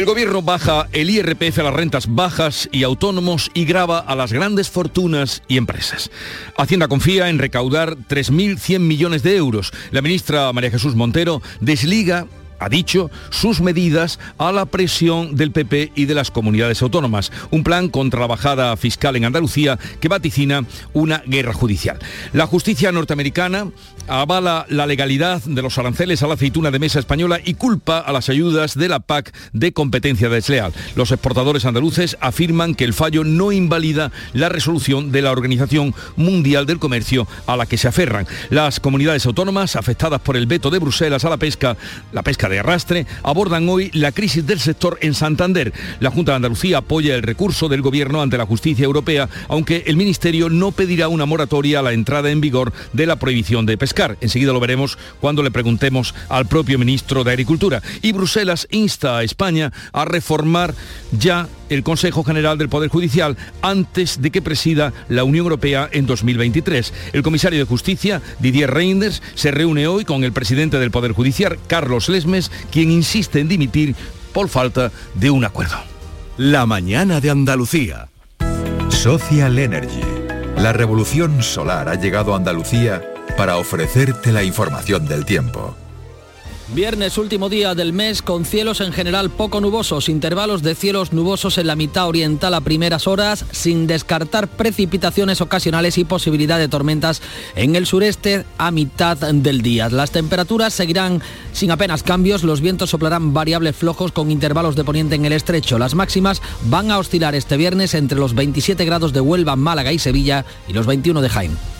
El gobierno baja el IRPF a las rentas bajas y autónomos y grava a las grandes fortunas y empresas. Hacienda confía en recaudar 3.100 millones de euros. La ministra María Jesús Montero desliga ha dicho, sus medidas a la presión del PP y de las comunidades autónomas. Un plan contra la bajada fiscal en Andalucía que vaticina una guerra judicial. La justicia norteamericana avala la legalidad de los aranceles a la aceituna de mesa española y culpa a las ayudas de la PAC de competencia desleal. Los exportadores andaluces afirman que el fallo no invalida la resolución de la Organización Mundial del Comercio a la que se aferran. Las comunidades autónomas afectadas por el veto de Bruselas a la pesca, la pesca de arrastre, abordan hoy la crisis del sector en Santander. La Junta de Andalucía apoya el recurso del Gobierno ante la justicia europea, aunque el Ministerio no pedirá una moratoria a la entrada en vigor de la prohibición de pescar. Enseguida lo veremos cuando le preguntemos al propio ministro de Agricultura. Y Bruselas insta a España a reformar ya el Consejo General del Poder Judicial antes de que presida la Unión Europea en 2023. El comisario de Justicia, Didier Reinders, se reúne hoy con el presidente del Poder Judicial, Carlos Lesmes, quien insiste en dimitir por falta de un acuerdo. La mañana de Andalucía. Social Energy. La revolución solar ha llegado a Andalucía para ofrecerte la información del tiempo. Viernes, último día del mes, con cielos en general poco nubosos, intervalos de cielos nubosos en la mitad oriental a primeras horas, sin descartar precipitaciones ocasionales y posibilidad de tormentas en el sureste a mitad del día. Las temperaturas seguirán sin apenas cambios, los vientos soplarán variables flojos con intervalos de poniente en el estrecho. Las máximas van a oscilar este viernes entre los 27 grados de Huelva, Málaga y Sevilla y los 21 de Jaén.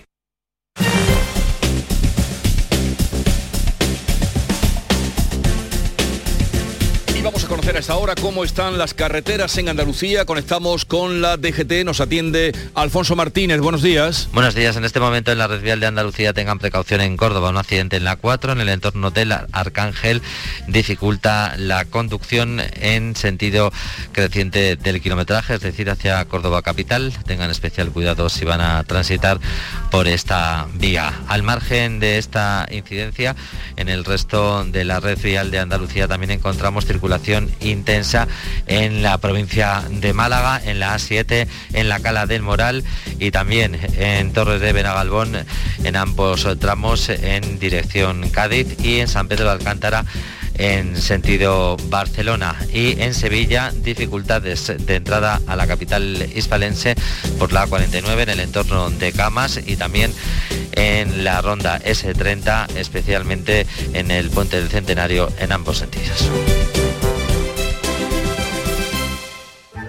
Esta hora cómo están las carreteras en Andalucía. Conectamos con la DGT, nos atiende Alfonso Martínez. Buenos días. Buenos días. En este momento en la red vial de Andalucía tengan precaución en Córdoba. Un accidente en la 4 en el entorno del Arcángel dificulta la conducción en sentido creciente del kilometraje, es decir, hacia Córdoba capital. Tengan especial cuidado si van a transitar por esta vía. Al margen de esta incidencia, en el resto de la red vial de Andalucía también encontramos circulación intensa en la provincia de Málaga, en la A7, en la Cala del Moral y también en Torres de Benagalbón, en ambos tramos en dirección Cádiz y en San Pedro de Alcántara en sentido Barcelona y en Sevilla dificultades de entrada a la capital hispalense por la 49 en el entorno de Camas y también en la ronda S30 especialmente en el puente del Centenario en ambos sentidos.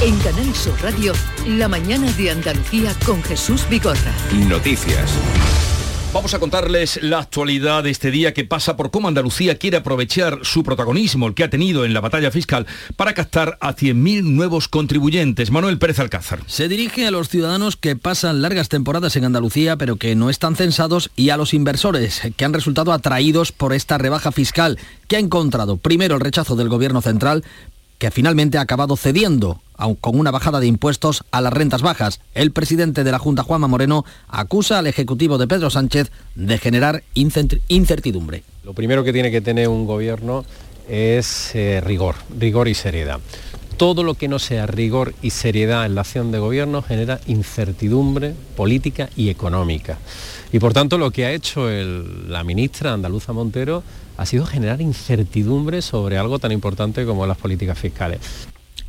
En Canal Sur Radio, la mañana de Andalucía con Jesús Vigorra. Noticias. Vamos a contarles la actualidad de este día que pasa por cómo Andalucía quiere aprovechar su protagonismo, el que ha tenido en la batalla fiscal, para captar a 100.000 nuevos contribuyentes. Manuel Pérez Alcázar. Se dirige a los ciudadanos que pasan largas temporadas en Andalucía, pero que no están censados, y a los inversores que han resultado atraídos por esta rebaja fiscal, que ha encontrado primero el rechazo del Gobierno central, que finalmente ha acabado cediendo con una bajada de impuestos a las rentas bajas. El presidente de la Junta, Juanma Moreno, acusa al Ejecutivo de Pedro Sánchez de generar incertidumbre. Lo primero que tiene que tener un gobierno es eh, rigor, rigor y seriedad. Todo lo que no sea rigor y seriedad en la acción de gobierno genera incertidumbre política y económica. Y por tanto lo que ha hecho la ministra andaluza Montero ha sido generar incertidumbre sobre algo tan importante como las políticas fiscales.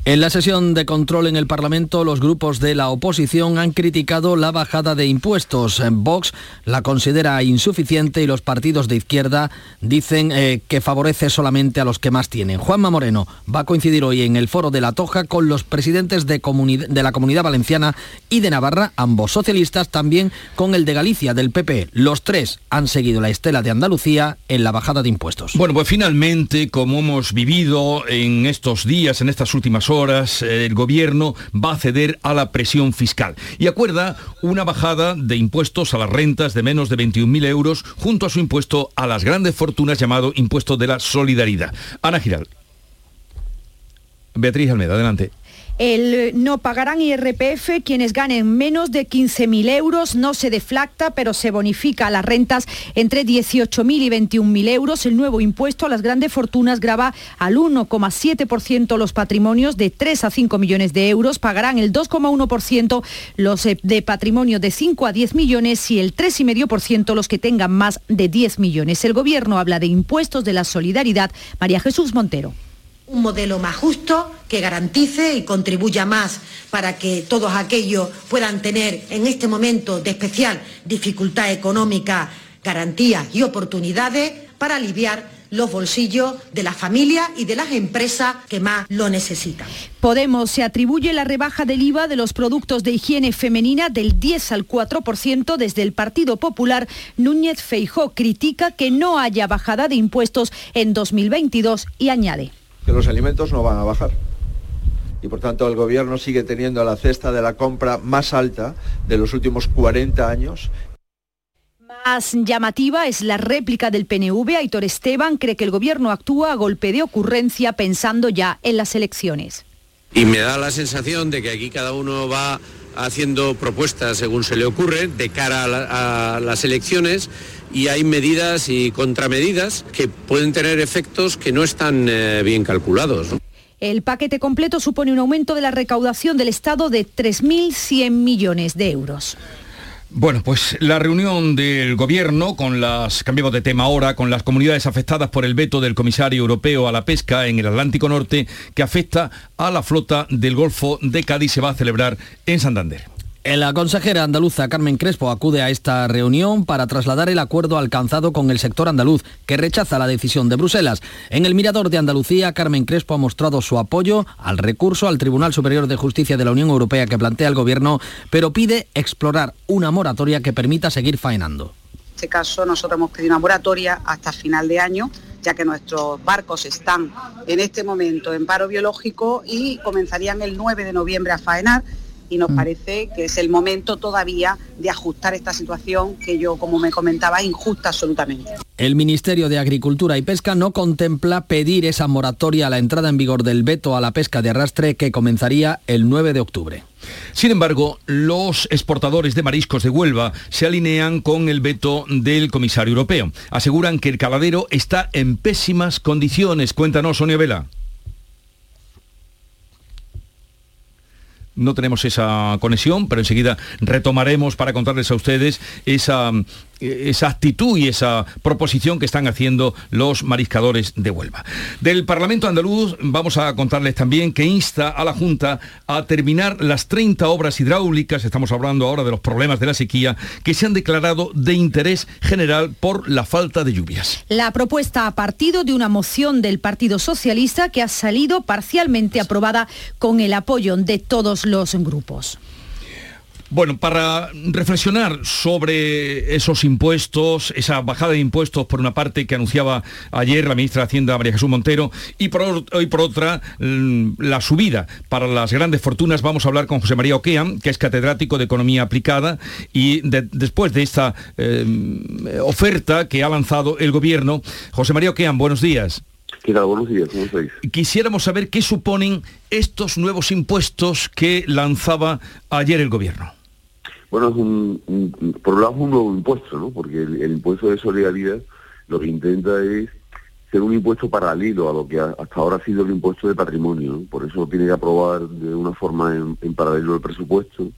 En la sesión de control en el Parlamento, los grupos de la oposición han criticado la bajada de impuestos. Vox la considera insuficiente y los partidos de izquierda dicen eh, que favorece solamente a los que más tienen. Juanma Moreno va a coincidir hoy en el foro de la Toja con los presidentes de, de la Comunidad Valenciana y de Navarra, ambos socialistas, también con el de Galicia, del PP. Los tres han seguido la estela de Andalucía en la bajada de impuestos. Bueno, pues finalmente, como hemos vivido en estos días, en estas últimas horas, horas el gobierno va a ceder a la presión fiscal y acuerda una bajada de impuestos a las rentas de menos de 21.000 euros junto a su impuesto a las grandes fortunas llamado impuesto de la solidaridad. Ana Giral. Beatriz Almeida, adelante. El, eh, no pagarán IRPF quienes ganen menos de 15.000 euros, no se deflacta, pero se bonifica las rentas entre 18.000 y 21.000 euros. El nuevo impuesto a las grandes fortunas grava al 1,7% los patrimonios de 3 a 5 millones de euros, pagarán el 2,1% los eh, de patrimonio de 5 a 10 millones y el 3,5% los que tengan más de 10 millones. El Gobierno habla de impuestos de la solidaridad. María Jesús Montero un modelo más justo que garantice y contribuya más para que todos aquellos puedan tener en este momento de especial dificultad económica garantías y oportunidades para aliviar los bolsillos de las familias y de las empresas que más lo necesitan. Podemos se atribuye la rebaja del IVA de los productos de higiene femenina del 10 al 4% desde el Partido Popular. Núñez Feijó critica que no haya bajada de impuestos en 2022 y añade que los alimentos no van a bajar. Y por tanto el gobierno sigue teniendo la cesta de la compra más alta de los últimos 40 años más llamativa es la réplica del PNV. Aitor Esteban cree que el gobierno actúa a golpe de ocurrencia pensando ya en las elecciones. Y me da la sensación de que aquí cada uno va haciendo propuestas según se le ocurre de cara a, las elecciones y hay medidas y contramedidas que pueden tener efectos que no están eh, bien calculados. El paquete completo supone un aumento de la recaudación del Estado de 3.100 millones de euros. Bueno, pues la reunión del gobierno con las, cambiamos de tema ahora, con las comunidades afectadas por el veto del comisario europeo a la pesca en el Atlántico Norte que afecta a la flota del Golfo de Cádiz se va a celebrar en Santander. La consejera andaluza Carmen Crespo acude a esta reunión para trasladar el acuerdo alcanzado con el sector andaluz, que rechaza la decisión de Bruselas. En el Mirador de Andalucía, Carmen Crespo ha mostrado su apoyo al recurso al Tribunal Superior de Justicia de la Unión Europea que plantea el Gobierno, pero pide explorar una moratoria que permita seguir faenando. En este caso, nosotros hemos pedido una moratoria hasta final de año ya que nuestros barcos están en este momento en paro biológico y comenzarían el 9 de noviembre a faenar y nos mm. parece que es el momento todavía de ajustar esta situación que yo, como me comentaba, injusta absolutamente. El Ministerio de Agricultura y Pesca no contempla pedir esa moratoria a la entrada en vigor del veto a la pesca de arrastre que comenzaría el 9 de octubre. Sin embargo, los exportadores de mariscos de Huelva se alinean con el veto del comisario europeo. Aseguran que el caladero está en pésimas condiciones. Cuéntanos, Sonia Vela. No tenemos esa conexión, pero enseguida retomaremos para contarles a ustedes esa esa actitud y esa proposición que están haciendo los mariscadores de Huelva. Del Parlamento andaluz vamos a contarles también que insta a la Junta a terminar las 30 obras hidráulicas, estamos hablando ahora de los problemas de la sequía, que se han declarado de interés general por la falta de lluvias. La propuesta ha partido de una moción del Partido Socialista que ha salido parcialmente aprobada con el apoyo de todos los grupos. Bueno, para reflexionar sobre esos impuestos, esa bajada de impuestos por una parte que anunciaba ayer la ministra de Hacienda María Jesús Montero y por, por otra mm, la subida para las grandes fortunas, vamos a hablar con José María Oquean, que es catedrático de Economía Aplicada y después de esta eh, oferta que ha lanzado el Gobierno, José María Oquean, buenos días. ¿Qué tal? Buenos días, ¿cómo estáis? Quisiéramos saber qué suponen estos nuevos impuestos que lanzaba ayer el Gobierno. Bueno, es un, por un lado un nuevo impuesto, ¿no? Porque el, impuesto de solidaridad lo que intenta es ser un impuesto paralelo a lo que hasta ahora ha sido el impuesto de patrimonio. Por eso tiene que aprobar de una forma en, paralelo el presupuesto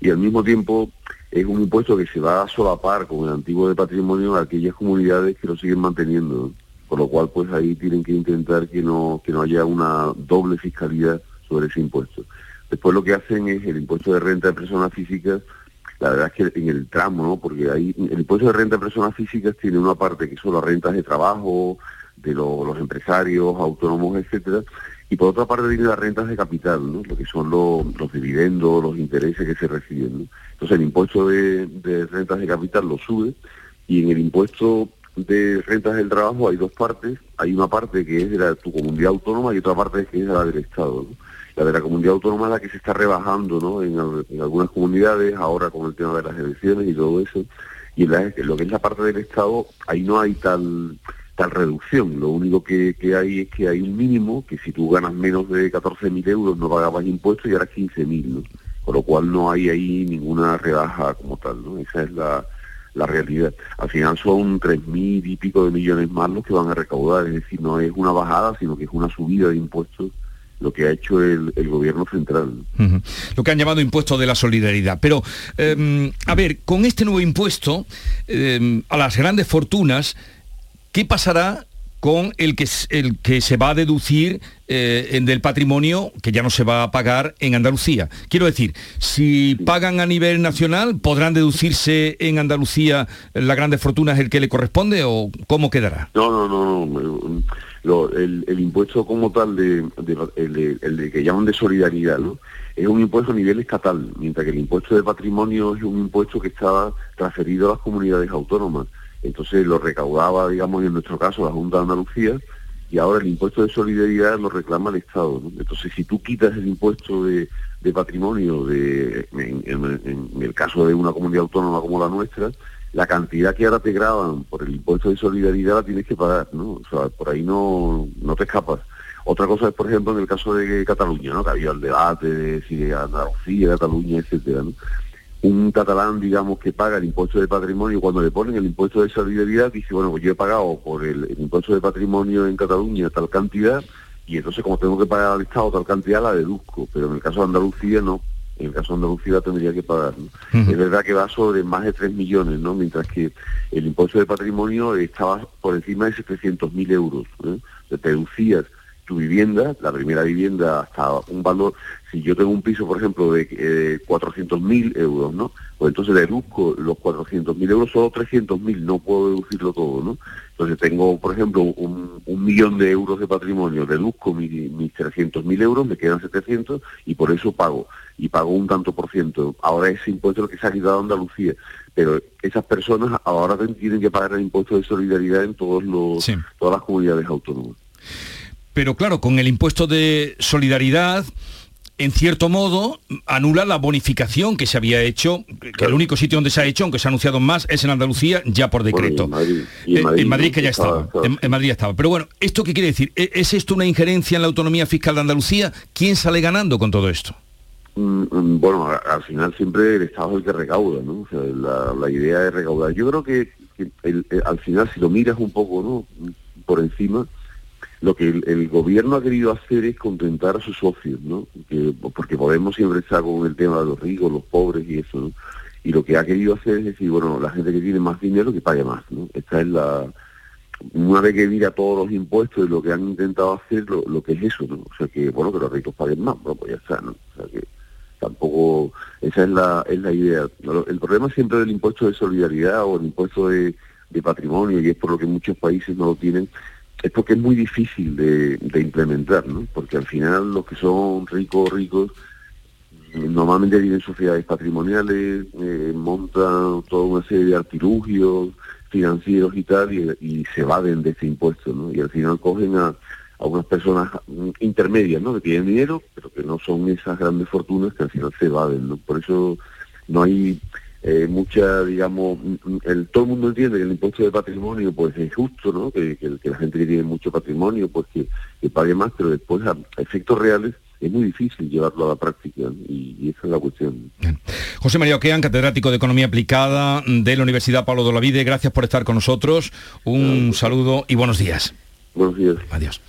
y al mismo tiempo es un impuesto que se va a solapar con el antiguo de patrimonio a aquellas comunidades que lo siguen manteniendo. Por lo cual, pues ahí tienen que intentar que no, que no haya una doble fiscalidad sobre ese impuesto. Después lo que hacen es el impuesto de renta de personas físicas, la verdad es que en el tramo, ¿no? Porque ahí el impuesto de renta de personas físicas tiene una parte que son las rentas de trabajo, de los empresarios, autónomos, etcétera, y por otra parte tiene las rentas de capital, ¿no? lo que son los dividendos, los intereses que se reciben. Entonces el impuesto de, de, rentas de capital lo sube y en el impuesto de rentas del trabajo hay dos partes. Hay una parte que es de tu comunidad autónoma y otra parte que es la del Estado. La de la comunidad autónoma es la que se está rebajando ¿no? en, algunas comunidades, ahora con el tema de las elecciones y todo eso. Y en, lo que es la parte del Estado, ahí no hay tal tal reducción. Lo único que, hay es que hay un mínimo, que si tú ganas menos de 14.000 euros no pagabas impuestos y ahora 15.000, ¿no? Con lo cual no hay ahí ninguna rebaja como tal, ¿no? Esa es la, la realidad. Al final son 3.000 y pico de millones más los que van a recaudar, es decir, no es una bajada, sino que es una subida de impuestos lo que ha hecho el, gobierno central. Lo que han llamado impuesto de la solidaridad. Pero, em, a ver, con este nuevo impuesto em, a las grandes fortunas, ¿Qué pasará con el que, el que se va a deducir eh, del patrimonio que ya no se va a pagar en Andalucía. Quiero decir, si pagan a nivel nacional, ¿podrán deducirse en Andalucía las grandes fortunas el que le corresponde o cómo quedará? No, no, no, no. El, impuesto como tal, de, el, de, que llaman de solidaridad, ¿no? es un impuesto a nivel estatal, mientras que el impuesto de patrimonio es un impuesto que estaba transferido a las comunidades autónomas. Entonces lo recaudaba, digamos, en nuestro caso, la Junta de Andalucía, y ahora el impuesto de solidaridad lo reclama el Estado. Entonces, si tú quitas el impuesto de, patrimonio de, en, el caso de una comunidad autónoma como la nuestra, la cantidad que ahora te graban por el impuesto de solidaridad la tienes que pagar, ¿no? O sea, por ahí no, no te escapas. Otra cosa es, por ejemplo, en el caso de Cataluña, ¿no? Que había el debate de si Andalucía, Cataluña, etcétera, ¿no? un catalán, digamos, que paga el impuesto de patrimonio, cuando le ponen el impuesto de solidaridad, dice, bueno, pues yo he pagado por el, impuesto de patrimonio en Cataluña tal cantidad, y entonces como tengo que pagar al Estado tal cantidad, la deduzco, pero en el caso de Andalucía no. En el caso de Andalucía tendría que pagar. Es verdad que va sobre más de 3 millones, ¿no? Mientras que el impuesto de patrimonio estaba por encima de 700.000 euros. ¿eh? Te deducías tu vivienda, la primera vivienda hasta un valor, si yo tengo un piso, por ejemplo, de eh, 400.000 euros, ¿no? Pues entonces deduzco los 400.000 euros, solo 300.000, no puedo deducirlo todo, ¿no? Entonces tengo, por ejemplo, un, millón de euros de patrimonio, deduzco mis, mis 300.000 euros, me quedan 700 y por eso pago, y pago un tanto por ciento. Ahora ese impuesto es lo que se ha quitado a Andalucía, pero esas personas ahora tienen que pagar el impuesto de solidaridad en todos los, todas las comunidades autónomas. Pero claro, con el impuesto de solidaridad, en cierto modo, anula la bonificación que se había hecho, que el único sitio donde se ha hecho, aunque se ha anunciado más, es en Andalucía, ya por decreto. en, Madrid, que ya estaba. En, Madrid ya estaba. Pero bueno, ¿esto qué quiere decir? ¿E-, ¿Es esto una injerencia en la autonomía fiscal de Andalucía? ¿Quién sale ganando con todo esto? Mm, mm, bueno, al final siempre el Estado es el que recauda, ¿no? la, idea es recaudar. Yo creo que, al final, si lo miras un poco, ¿no? Por encima, lo que el, gobierno ha querido hacer es contentar a sus socios, ¿no? porque Podemos siempre está con el tema de los ricos, los pobres y eso, ¿no? Y lo que ha querido hacer es decir, bueno, la gente que tiene más dinero que pague más, ¿no? Esta es la... Una vez que mira todos los impuestos y lo que han intentado hacer, lo, que es eso, ¿no? O sea, que, bueno, que los ricos paguen más, bueno, pues ya está, ¿no? O sea, que tampoco... Esa es la, es la idea. El problema siempre del impuesto de solidaridad o el impuesto de patrimonio, y es por lo que muchos países no lo tienen, es porque es muy difícil de, implementar, ¿no? Porque al final los que son ricos, ricos, normalmente tienen sociedades patrimoniales, eh, montan toda una serie de artilugios financieros y tal, y, se evaden de ese impuesto, ¿no? Y al final cogen a, a unas personas intermedias, ¿no? Que tienen dinero, pero que no son esas grandes fortunas que al final se evaden, ¿no? Por eso no hay eh, mucha, digamos, el, todo el mundo entiende que el impuesto de patrimonio pues es justo, ¿no? Que, la gente que tiene mucho patrimonio pues que, pague más, pero después a efectos reales es muy difícil llevarlo a la práctica y, esa es la cuestión. José María Oquean, catedrático de Economía Aplicada de la Universidad Pablo de Olavide, gracias por estar con nosotros, un saludo y buenos días. Buenos días. Adiós.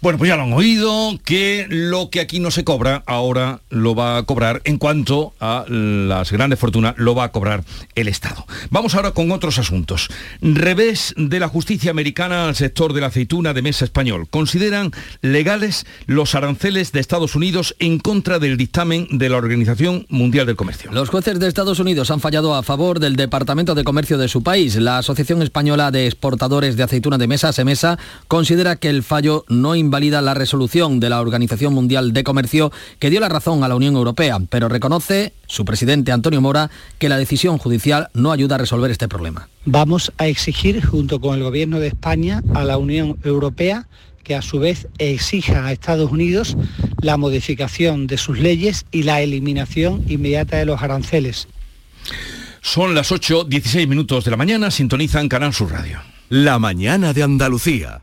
Bueno, pues ya lo han oído, que lo que aquí no se cobra, ahora lo va a cobrar en cuanto a las grandes fortunas, lo va a cobrar el Estado. Vamos ahora con otros asuntos. Revés de la justicia americana al sector de la aceituna de mesa español. Consideran legales los aranceles de Estados Unidos en contra del dictamen de la Organización Mundial del Comercio. Los jueces de Estados Unidos han fallado a favor del Departamento de Comercio de su país. La Asociación Española de Exportadores de Aceituna de Mesa, SEMESA, considera que el fallo no invalida la resolución de la Organización Mundial de Comercio que dio la razón a la Unión Europea, pero reconoce su presidente Antonio Mora que la decisión judicial no ayuda a resolver este problema. Vamos a exigir junto con el Gobierno de España a la Unión Europea que a su vez exija a Estados Unidos la modificación de sus leyes y la eliminación inmediata de los aranceles. Son las 8.16 minutos de la mañana, sintonizan Canal Sur Radio. La mañana de Andalucía.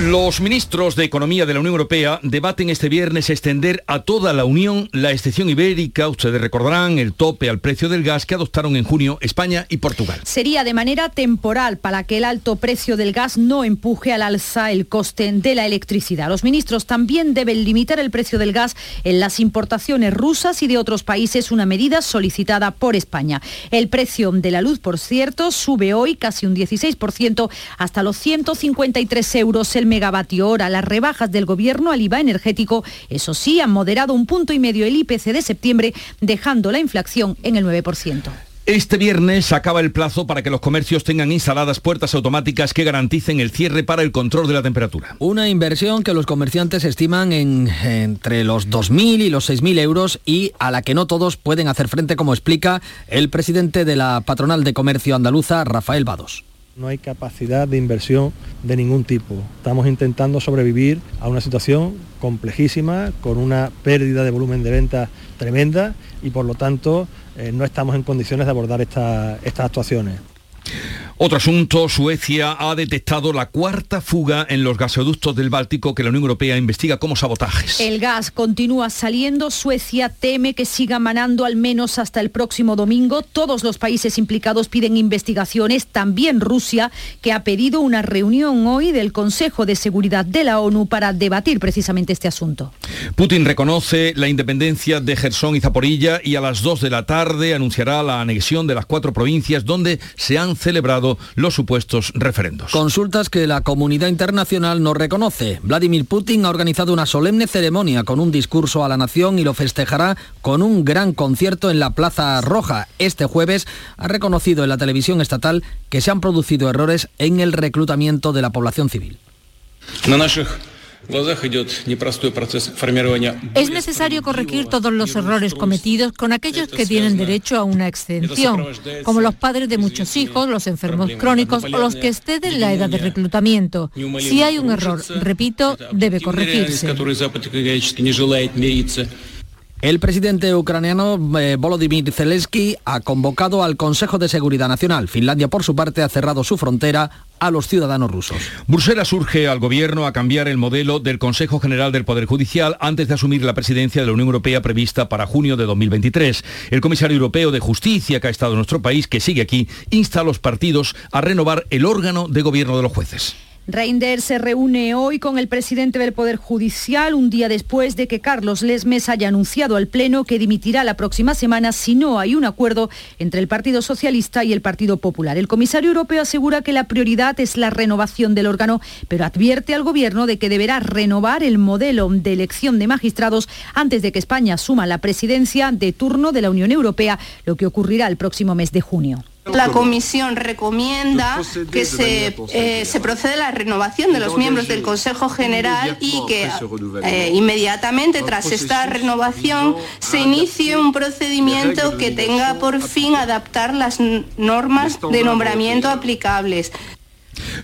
Los ministros de Economía de la Unión Europea debaten este viernes extender a toda la Unión la excepción ibérica, ustedes recordarán, el tope al precio del gas que adoptaron en junio España y Portugal. Sería de manera temporal para que el alto precio del gas no empuje al alza el coste de la electricidad. Los ministros también deben limitar el precio del gas en las importaciones rusas y de otros países, una medida solicitada por España. El precio de la luz, por cierto, sube hoy casi un 16% hasta los 153 euros el megavatio hora. Las rebajas del gobierno al IVA energético, eso sí, han moderado un punto y medio el IPC de septiembre, dejando la inflación en el 9%. Este viernes acaba el plazo para que los comercios tengan instaladas puertas automáticas que garanticen el cierre para el control de la temperatura. Una inversión que los comerciantes estiman en entre los 2.000 y los 6.000 euros y a la que no todos pueden hacer frente, como explica el presidente de la Patronal de Comercio Andaluza, Rafael Vados. No hay capacidad de inversión de ningún tipo. Estamos intentando sobrevivir a una situación complejísima, con una pérdida de volumen de ventas tremenda y por lo tanto eh, no estamos en condiciones de abordar esta- estas actuaciones. Otro asunto, Suecia ha detectado la cuarta fuga en los gasoductos del Báltico que la Unión Europea investiga como sabotajes. El gas continúa saliendo. Suecia teme que siga manando al menos hasta el próximo domingo. Todos los países implicados piden investigaciones, también Rusia, que ha pedido una reunión hoy del Consejo de Seguridad de la ONU para debatir precisamente este asunto. Putin reconoce la independencia de Gerson y Zaporilla y a las 2 de la tarde anunciará la anexión de las cuatro provincias donde se han celebrado los supuestos referendos. Consultas que la comunidad internacional no reconoce. Vladimir Putin ha organizado una solemne ceremonia con un discurso a la nación y lo festejará con un gran concierto en la Plaza Roja. Este jueves ha reconocido en la televisión estatal que se han producido errores en el reclutamiento de la población civil. Es necesario corregir todos los errores cometidos con aquellos que tienen derecho a una exención, como los padres de muchos hijos, los enfermos crónicos o los que exceden la edad de reclutamiento. Si hay un error, repito, debe corregirse. El presidente ucraniano eh, Volodymyr Zelensky ha convocado al Consejo de Seguridad Nacional. Finlandia, por su parte, ha cerrado su frontera a los ciudadanos rusos. Bruselas urge al gobierno a cambiar el modelo del Consejo General del Poder Judicial antes de asumir la presidencia de la Unión Europea prevista para junio de 2023. El comisario europeo de justicia que ha estado en nuestro país, que sigue aquí, insta a los partidos a renovar el órgano de gobierno de los jueces. Reinders se reúne hoy con el presidente del Poder Judicial un día después de que Carlos Lesmes haya anunciado al Pleno que dimitirá la próxima semana si no hay un acuerdo entre el Partido Socialista y el Partido Popular. El comisario europeo asegura que la prioridad es la renovación del órgano, pero advierte al Gobierno de que deberá renovar el modelo de elección de magistrados antes de que España asuma la presidencia de turno de la Unión Europea, lo que ocurrirá el próximo mes de junio. La Comisión recomienda que se, eh, se proceda a la renovación de los miembros del Consejo General y que eh, inmediatamente tras esta renovación se inicie un procedimiento que tenga por fin adaptar las normas de nombramiento aplicables.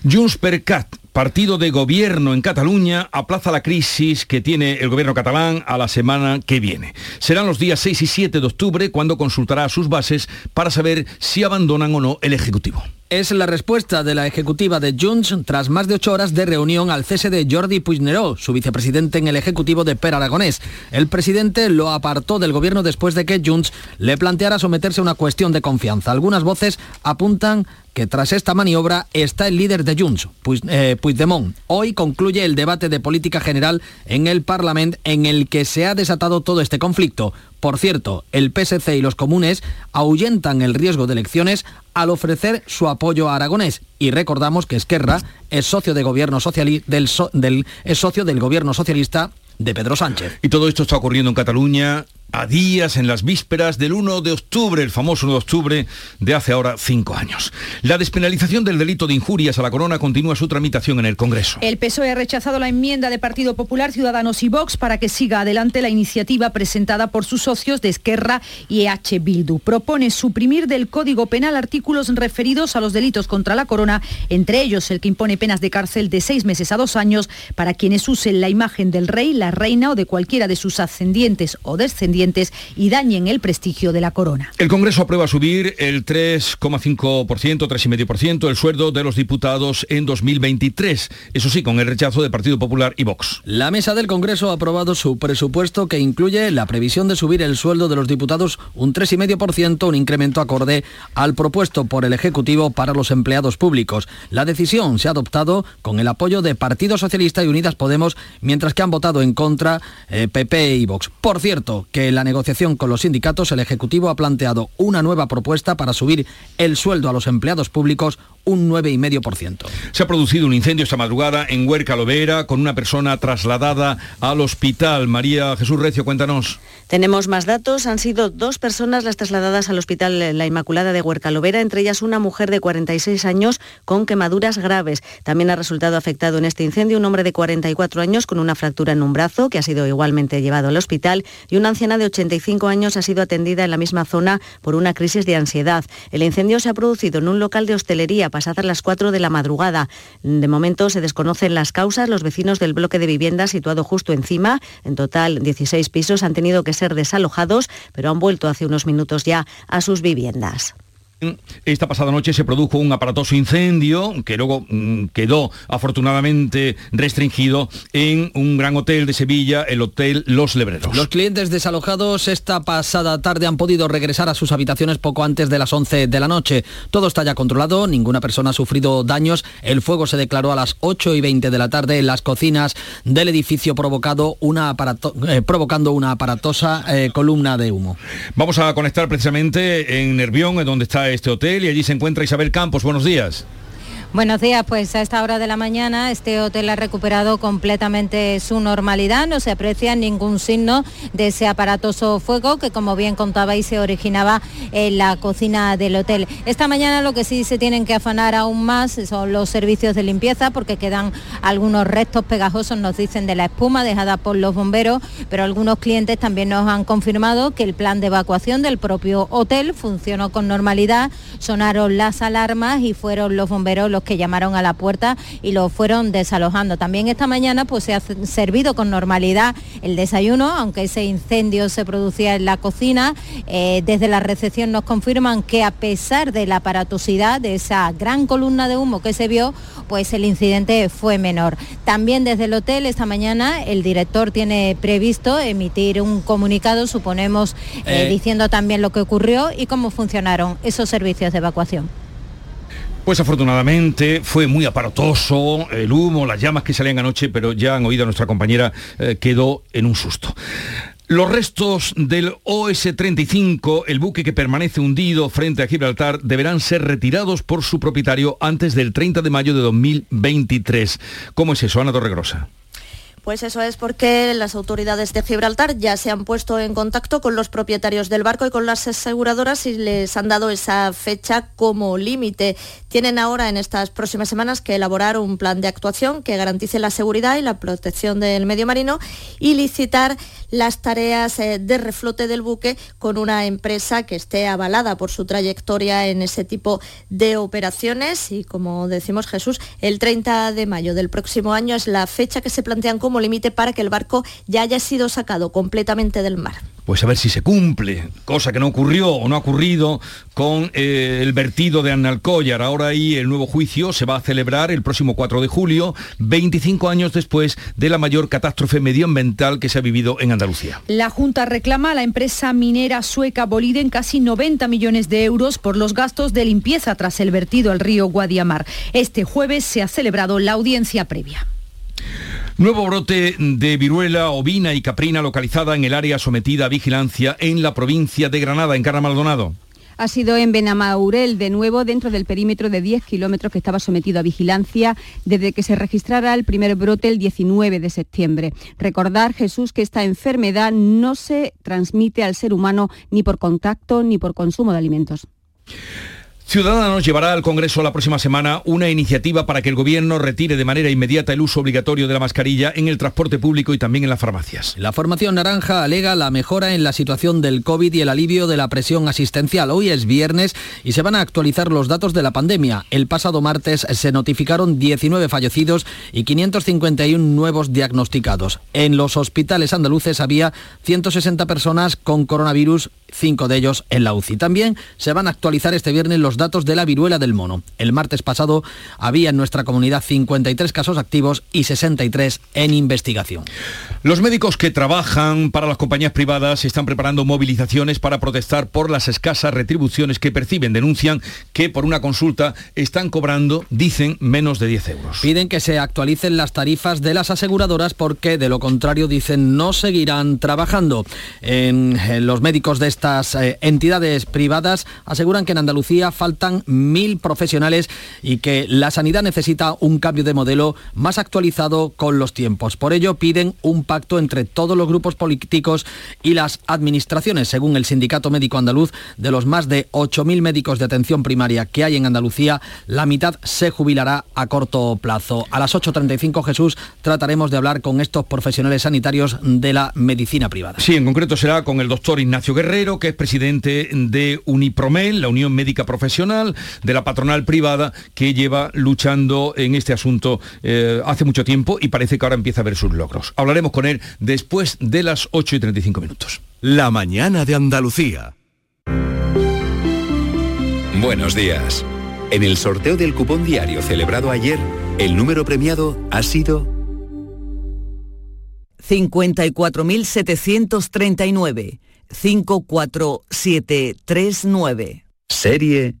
Junts per Cat, partido de gobierno en Cataluña, aplaza la crisis que tiene el gobierno catalán a la semana que viene. Serán los días 6 y 7 de octubre cuando consultará sus bases para saber si abandonan o no el Ejecutivo. Es la respuesta de la ejecutiva de Junts tras más de ocho horas de reunión al cese de Jordi Puigneró, su vicepresidente en el ejecutivo de Per Aragonés. El presidente lo apartó del gobierno después de que Junts le planteara someterse a una cuestión de confianza. Algunas voces apuntan que tras esta maniobra está el líder de Junts, eh, Puigdemont. Hoy concluye el debate de política general en el Parlamento en el que se ha desatado todo este conflicto. Por cierto, el PSC y los comunes ahuyentan el riesgo de elecciones al ofrecer su apoyo a Aragonés. Y recordamos que Esquerra es socio, del, es socio del gobierno socialista de Pedro Sánchez. Y todo esto está ocurriendo en Cataluña a días en las vísperas del 1 de octubre, el famoso 1 de octubre de hace ahora cinco años. La despenalización del delito de injurias a la corona continúa su tramitación en el Congreso. El PSOE ha rechazado la enmienda de Partido Popular, Ciudadanos y Vox para que siga adelante la iniciativa presentada por sus socios de Esquerra y EH Bildu. Propone suprimir del Código Penal artículos referidos a los delitos contra la corona, entre ellos el que impone penas de cárcel de seis meses a dos años para quienes usen la imagen del rey, la reina o de cualquiera de sus ascendientes o descendientes y dañen el prestigio de la corona. El Congreso aprueba subir el 3,5%, 3,5% el sueldo de los diputados en 2023. Eso sí, con el rechazo del Partido Popular y Vox. La mesa del Congreso ha aprobado su presupuesto que incluye la previsión de subir el sueldo de los diputados un 3,5%, un incremento acorde al propuesto por el Ejecutivo para los empleados públicos. La decisión se ha adoptado con el apoyo de Partido Socialista y Unidas Podemos, mientras que han votado en contra PP eh, y Vox. Por cierto, que en la negociación con los sindicatos, el Ejecutivo ha planteado una nueva propuesta para subir el sueldo a los empleados públicos un 9,5%. Se ha producido un incendio esta madrugada en Huerca Lovera con una persona trasladada al hospital. María Jesús Recio, cuéntanos. Tenemos más datos. Han sido dos personas las trasladadas al hospital La Inmaculada de Huerca Lovera, entre ellas una mujer de 46 años con quemaduras graves. También ha resultado afectado en este incendio un hombre de 44 años con una fractura en un brazo que ha sido igualmente llevado al hospital y una anciana de 85 años ha sido atendida en la misma zona por una crisis de ansiedad. El incendio se ha producido en un local de hostelería pasadas las 4 de la madrugada. De momento se desconocen las causas. Los vecinos del bloque de viviendas situado justo encima, en total 16 pisos, han tenido que ser desalojados, pero han vuelto hace unos minutos ya a sus viviendas. Esta pasada noche se produjo un aparatoso incendio que luego mm, quedó afortunadamente restringido en un gran hotel de Sevilla, el Hotel Los Lebreros. Los clientes desalojados esta pasada tarde han podido regresar a sus habitaciones poco antes de las 11 de la noche. Todo está ya controlado, ninguna persona ha sufrido daños. El fuego se declaró a las 8 y 20 de la tarde en las cocinas del edificio provocado una eh, provocando una aparatosa eh, columna de humo. Vamos a conectar precisamente en Nervión, en donde está este hotel y allí se encuentra Isabel Campos. Buenos días. Buenos días, pues a esta hora de la mañana este hotel ha recuperado completamente su normalidad, no se aprecia ningún signo de ese aparatoso fuego que como bien contabais se originaba en la cocina del hotel. Esta mañana lo que sí se tienen que afanar aún más son los servicios de limpieza porque quedan algunos restos pegajosos, nos dicen, de la espuma dejada por los bomberos, pero algunos clientes también nos han confirmado que el plan de evacuación del propio hotel funcionó con normalidad, sonaron las alarmas y fueron los bomberos los que llamaron a la puerta y lo fueron desalojando. También esta mañana pues se ha servido con normalidad el desayuno, aunque ese incendio se producía en la cocina. Eh, desde la recepción nos confirman que a pesar de la aparatosidad de esa gran columna de humo que se vio, pues el incidente fue menor. También desde el hotel esta mañana el director tiene previsto emitir un comunicado, suponemos, eh, eh. diciendo también lo que ocurrió y cómo funcionaron esos servicios de evacuación. Pues afortunadamente fue muy aparatoso el humo, las llamas que salían anoche, pero ya han oído a nuestra compañera, eh, quedó en un susto. Los restos del OS-35, el buque que permanece hundido frente a Gibraltar, deberán ser retirados por su propietario antes del 30 de mayo de 2023. ¿Cómo es eso, Ana Torregrosa? Pues eso es porque las autoridades de Gibraltar ya se han puesto en contacto con los propietarios del barco y con las aseguradoras y les han dado esa fecha como límite. Tienen ahora en estas próximas semanas que elaborar un plan de actuación que garantice la seguridad y la protección del medio marino y licitar las tareas eh, de reflote del buque con una empresa que esté avalada por su trayectoria en ese tipo de operaciones y como decimos Jesús, el 30 de mayo del próximo año es la fecha que se plantean como límite para que el barco ya haya sido sacado completamente del mar pues a ver si se cumple, cosa que no ocurrió o no ha ocurrido con eh, el vertido de Annalcollar. Ahora ahí el nuevo juicio se va a celebrar el próximo 4 de julio, 25 años después de la mayor catástrofe medioambiental que se ha vivido en Andalucía. La Junta reclama a la empresa minera sueca Boliden casi 90 millones de euros por los gastos de limpieza tras el vertido al río Guadiamar. Este jueves se ha celebrado la audiencia previa. Nuevo brote de viruela ovina y caprina localizada en el área sometida a vigilancia en la provincia de Granada, en Carra Maldonado ha sido en Benamaurel, de nuevo dentro del perímetro de 10 kilómetros que estaba sometido a vigilancia desde que se registrara el primer brote el 19 de septiembre. Recordar, Jesús, que esta enfermedad no se transmite al ser humano ni por contacto ni por consumo de alimentos. Ciudadanos llevará al Congreso la próxima semana una iniciativa para que el Gobierno retire de manera inmediata el uso obligatorio de la mascarilla en el transporte público y también en las farmacias. La formación naranja alega la mejora en la situación del COVID y el alivio de la presión asistencial. Hoy es viernes y se van a actualizar los datos de la pandemia. El pasado martes se notificaron 19 fallecidos y 551 nuevos diagnosticados. En los hospitales andaluces había 160 personas con coronavirus, cinco de ellos en la UCI. También se van a actualizar este viernes los datos de la viruela del mono. El martes pasado había en nuestra comunidad 53 casos activos y 63 en investigación. Los médicos que trabajan para las compañías privadas están preparando movilizaciones para protestar por las escasas retribuciones que perciben. Denuncian que por una consulta están cobrando, dicen, menos de 10 euros. Piden que se actualicen las tarifas de las aseguradoras porque de lo contrario, dicen, no seguirán trabajando. En, los médicos de estas eh, entidades privadas aseguran que en Andalucía falta faltan mil profesionales y que la sanidad necesita un cambio de modelo más actualizado con los tiempos. Por ello piden un pacto entre todos los grupos políticos y las administraciones. Según el Sindicato Médico Andaluz, de los más de 8.000 médicos de atención primaria que hay en Andalucía, la mitad se jubilará a corto plazo. A las 8.35, Jesús, trataremos de hablar con estos profesionales sanitarios de la medicina privada. Sí, en concreto será con el doctor Ignacio Guerrero, que es presidente de Unipromel, la Unión Médica Profesional de la patronal privada que lleva luchando en este asunto eh, hace mucho tiempo y parece que ahora empieza a ver sus logros. Hablaremos con él después de las 8 y 35 minutos. La mañana de Andalucía. Buenos días. En el sorteo del cupón diario celebrado ayer, el número premiado ha sido 54.739. 54739. Serie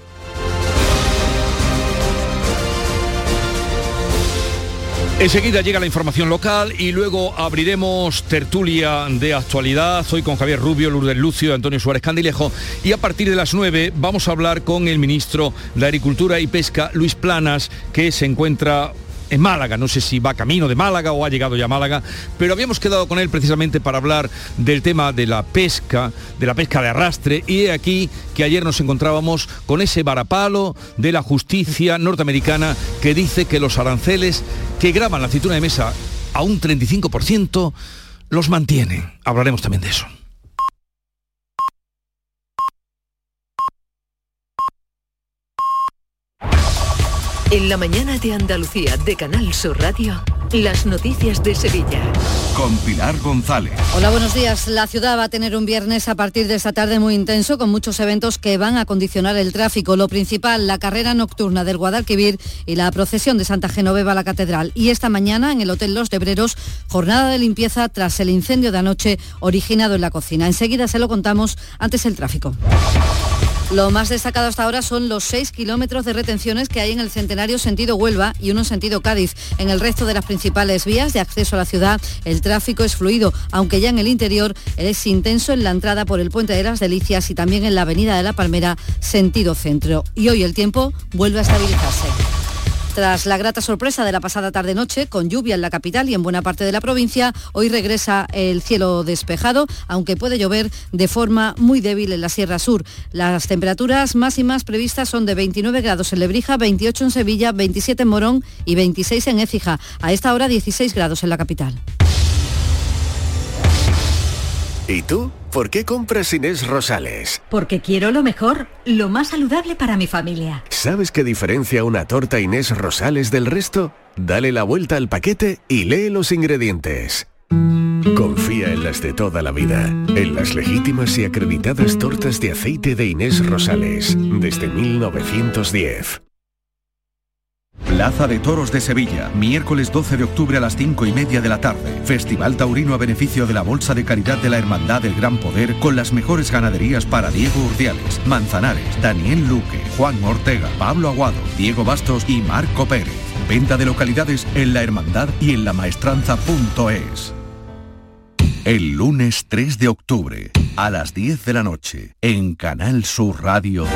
Enseguida llega la información local y luego abriremos tertulia de actualidad. Hoy con Javier Rubio, Lourdes Lucio, Antonio Suárez Candilejo. Y a partir de las 9 vamos a hablar con el ministro de Agricultura y Pesca, Luis Planas, que se encuentra en Málaga. No sé si va camino de Málaga o ha llegado ya a Málaga, pero habíamos quedado con él precisamente para hablar del tema de la pesca, de la pesca de arrastre, y aquí que ayer nos encontrábamos con ese varapalo de la justicia norteamericana que dice que los aranceles que graban la aceituna de mesa a un 35% los mantienen. Hablaremos también de eso. En la mañana de Andalucía de Canal Sur Radio, las noticias de Sevilla. Con Pilar González. Hola, buenos días. La ciudad va a tener un viernes a partir de esta tarde muy intenso con muchos eventos que van a condicionar el tráfico. Lo principal, la carrera nocturna del Guadalquivir y la procesión de Santa Genoveva a la Catedral. Y esta mañana en el Hotel Los Lebreros, jornada de limpieza tras el incendio de anoche originado en la cocina. Enseguida se lo contamos antes el tráfico. Lo más destacado hasta ahora son los 6 kilómetros de retenciones que hay en el centenario sentido Huelva y uno en sentido Cádiz. En el resto de las principales vías de acceso a la ciudad el tráfico es fluido, aunque ya en el interior es intenso en la entrada por el Puente de las Delicias y también en la Avenida de la Palmera sentido centro. Y hoy el tiempo vuelve a estabilizarse. Tras la grata sorpresa de la pasada tarde-noche, con lluvia en la capital y en buena parte de la provincia, hoy regresa el cielo despejado, aunque puede llover de forma muy débil en la Sierra Sur. Las temperaturas máximas previstas son de 29 grados en Lebrija, 28 en Sevilla, 27 en Morón y 26 en Écija. A esta hora 16 grados en la capital. ¿Y tú? ¿Por qué compras Inés Rosales? Porque quiero lo mejor, lo más saludable para mi familia. ¿Sabes qué diferencia una torta Inés Rosales del resto? Dale la vuelta al paquete y lee los ingredientes. Confía en las de toda la vida, en las legítimas y acreditadas tortas de aceite de Inés Rosales, desde 1910. Plaza de Toros de Sevilla, miércoles 12 de octubre a las 5 y media de la tarde. Festival Taurino a beneficio de la Bolsa de Caridad de la Hermandad del Gran Poder con las mejores ganaderías para Diego Urdiales, Manzanares, Daniel Luque, Juan Ortega, Pablo Aguado, Diego Bastos y Marco Pérez. Venta de localidades en la hermandad y en la maestranza.es. El lunes 3 de octubre, a las 10 de la noche, en Canal Sur Radio.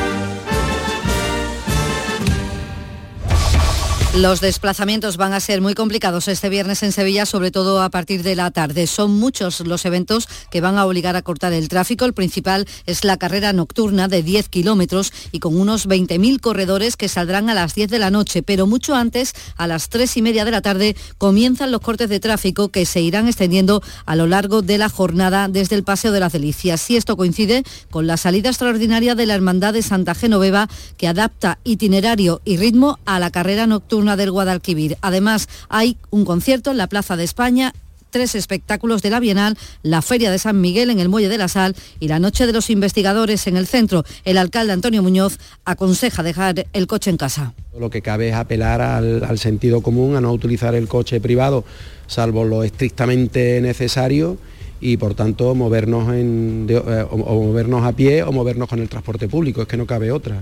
Los desplazamientos van a ser muy complicados este viernes en Sevilla, sobre todo a partir de la tarde. Son muchos los eventos que van a obligar a cortar el tráfico. El principal es la carrera nocturna de 10 kilómetros y con unos 20.000 corredores que saldrán a las 10 de la noche. Pero mucho antes, a las 3 y media de la tarde, comienzan los cortes de tráfico que se irán extendiendo a lo largo de la jornada desde el Paseo de las Delicias. Y esto coincide con la salida extraordinaria de la Hermandad de Santa Genoveva, que adapta itinerario y ritmo a la carrera nocturna del Guadalquivir. Además, hay un concierto en la Plaza de España tres espectáculos de la Bienal, la Feria de San Miguel en el Muelle de la Sal y la Noche de los Investigadores en el centro. El alcalde Antonio Muñoz aconseja dejar el coche en casa. Lo que cabe es apelar al, sentido común, a no utilizar el coche privado, salvo lo estrictamente necesario y por tanto movernos, en, eh, o movernos a pie o movernos con el transporte público, es que no cabe otra.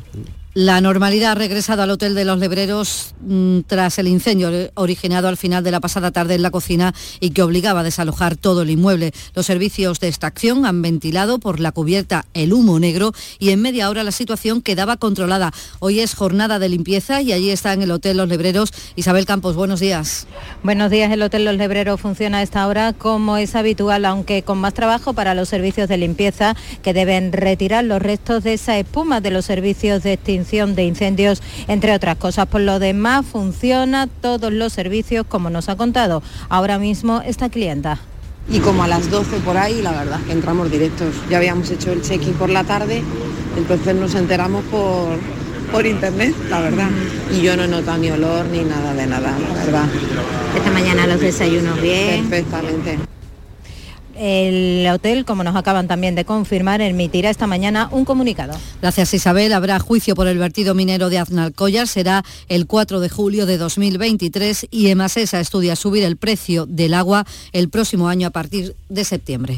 La normalidad ha regresado al Hotel de los Lebreros mmm, tras el incendio originado al final de la pasada tarde en la cocina y que obligaba a desalojar todo el inmueble. Los servicios de extracción han ventilado por la cubierta el humo negro y en media hora la situación quedaba controlada. Hoy es jornada de limpieza y allí está en el Hotel Los Lebreros. Isabel Campos, buenos días. Buenos días, el Hotel Los Lebreros funciona a esta hora como es habitual, aunque con más trabajo para los servicios de limpieza que deben retirar los restos de esa espuma de los servicios de extinción de incendios, entre otras cosas. Por lo demás, funciona todos los servicios, como nos ha contado ahora mismo esta clienta. Y como a las 12 por ahí, la verdad, que entramos directos. Ya habíamos hecho el check-in por la tarde, entonces nos enteramos por, por internet, la verdad. Y yo no noto ni olor ni nada de nada, la verdad. Esta mañana los desayunos bien. Perfectamente. El hotel, como nos acaban también de confirmar, emitirá esta mañana un comunicado. Gracias Isabel. Habrá juicio por el vertido minero de Aznalcóllar. Será el 4 de julio de 2023 y Emasesa estudia subir el precio del agua el próximo año a partir de septiembre.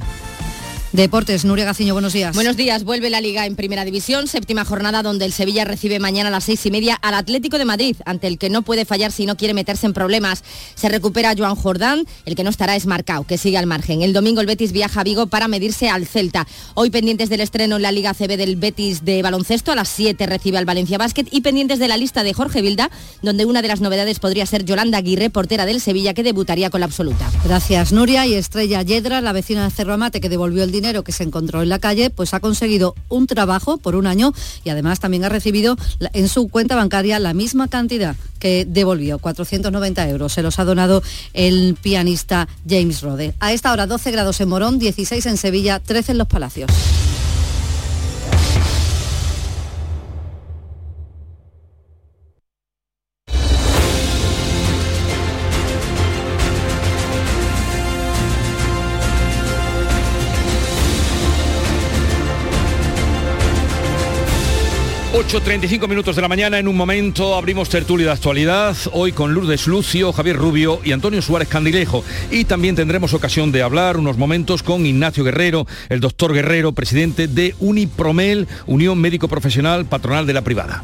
Deportes, Nuria Gaciño, buenos días. Buenos días, vuelve la Liga en Primera División, séptima jornada donde el Sevilla recibe mañana a las seis y media al Atlético de Madrid, ante el que no puede fallar si no quiere meterse en problemas. Se recupera Joan Jordán, el que no estará es Marcao, que sigue al margen. El domingo el Betis viaja a Vigo para medirse al Celta. Hoy pendientes del estreno en la Liga CB del Betis de baloncesto, a las 7 recibe al Valencia Basket y pendientes de la lista de Jorge Vilda, donde una de las novedades podría ser Yolanda Aguirre, portera del Sevilla, que debutaría con la absoluta. Gracias, Nuria. Y Estrella Yedra, la vecina de Cerro Amate, que devolvió el dinero que se encontró en la calle, pues ha conseguido un trabajo por un año y además también ha recibido en su cuenta bancaria la misma cantidad que devolvió, 490 euros. Se los ha donado el pianista James Rode. A esta hora 12 grados en Morón, 16 en Sevilla, 13 en Los Palacios. 8.35 minutos de la mañana, en un momento abrimos tertulia de actualidad, hoy con Lourdes Lucio, Javier Rubio y Antonio Suárez Candilejo. Y también tendremos ocasión de hablar unos momentos con Ignacio Guerrero, el doctor Guerrero, presidente de Unipromel, Unión Médico Profesional Patronal de la Privada.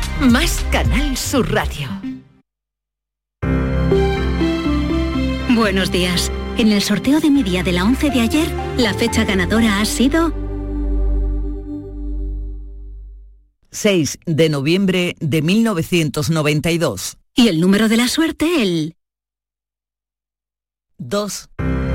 Más Canal Sur Radio. Buenos días. En el sorteo de mi día de la 11 de ayer, la fecha ganadora ha sido 6 de noviembre de 1992. Y el número de la suerte, el 2.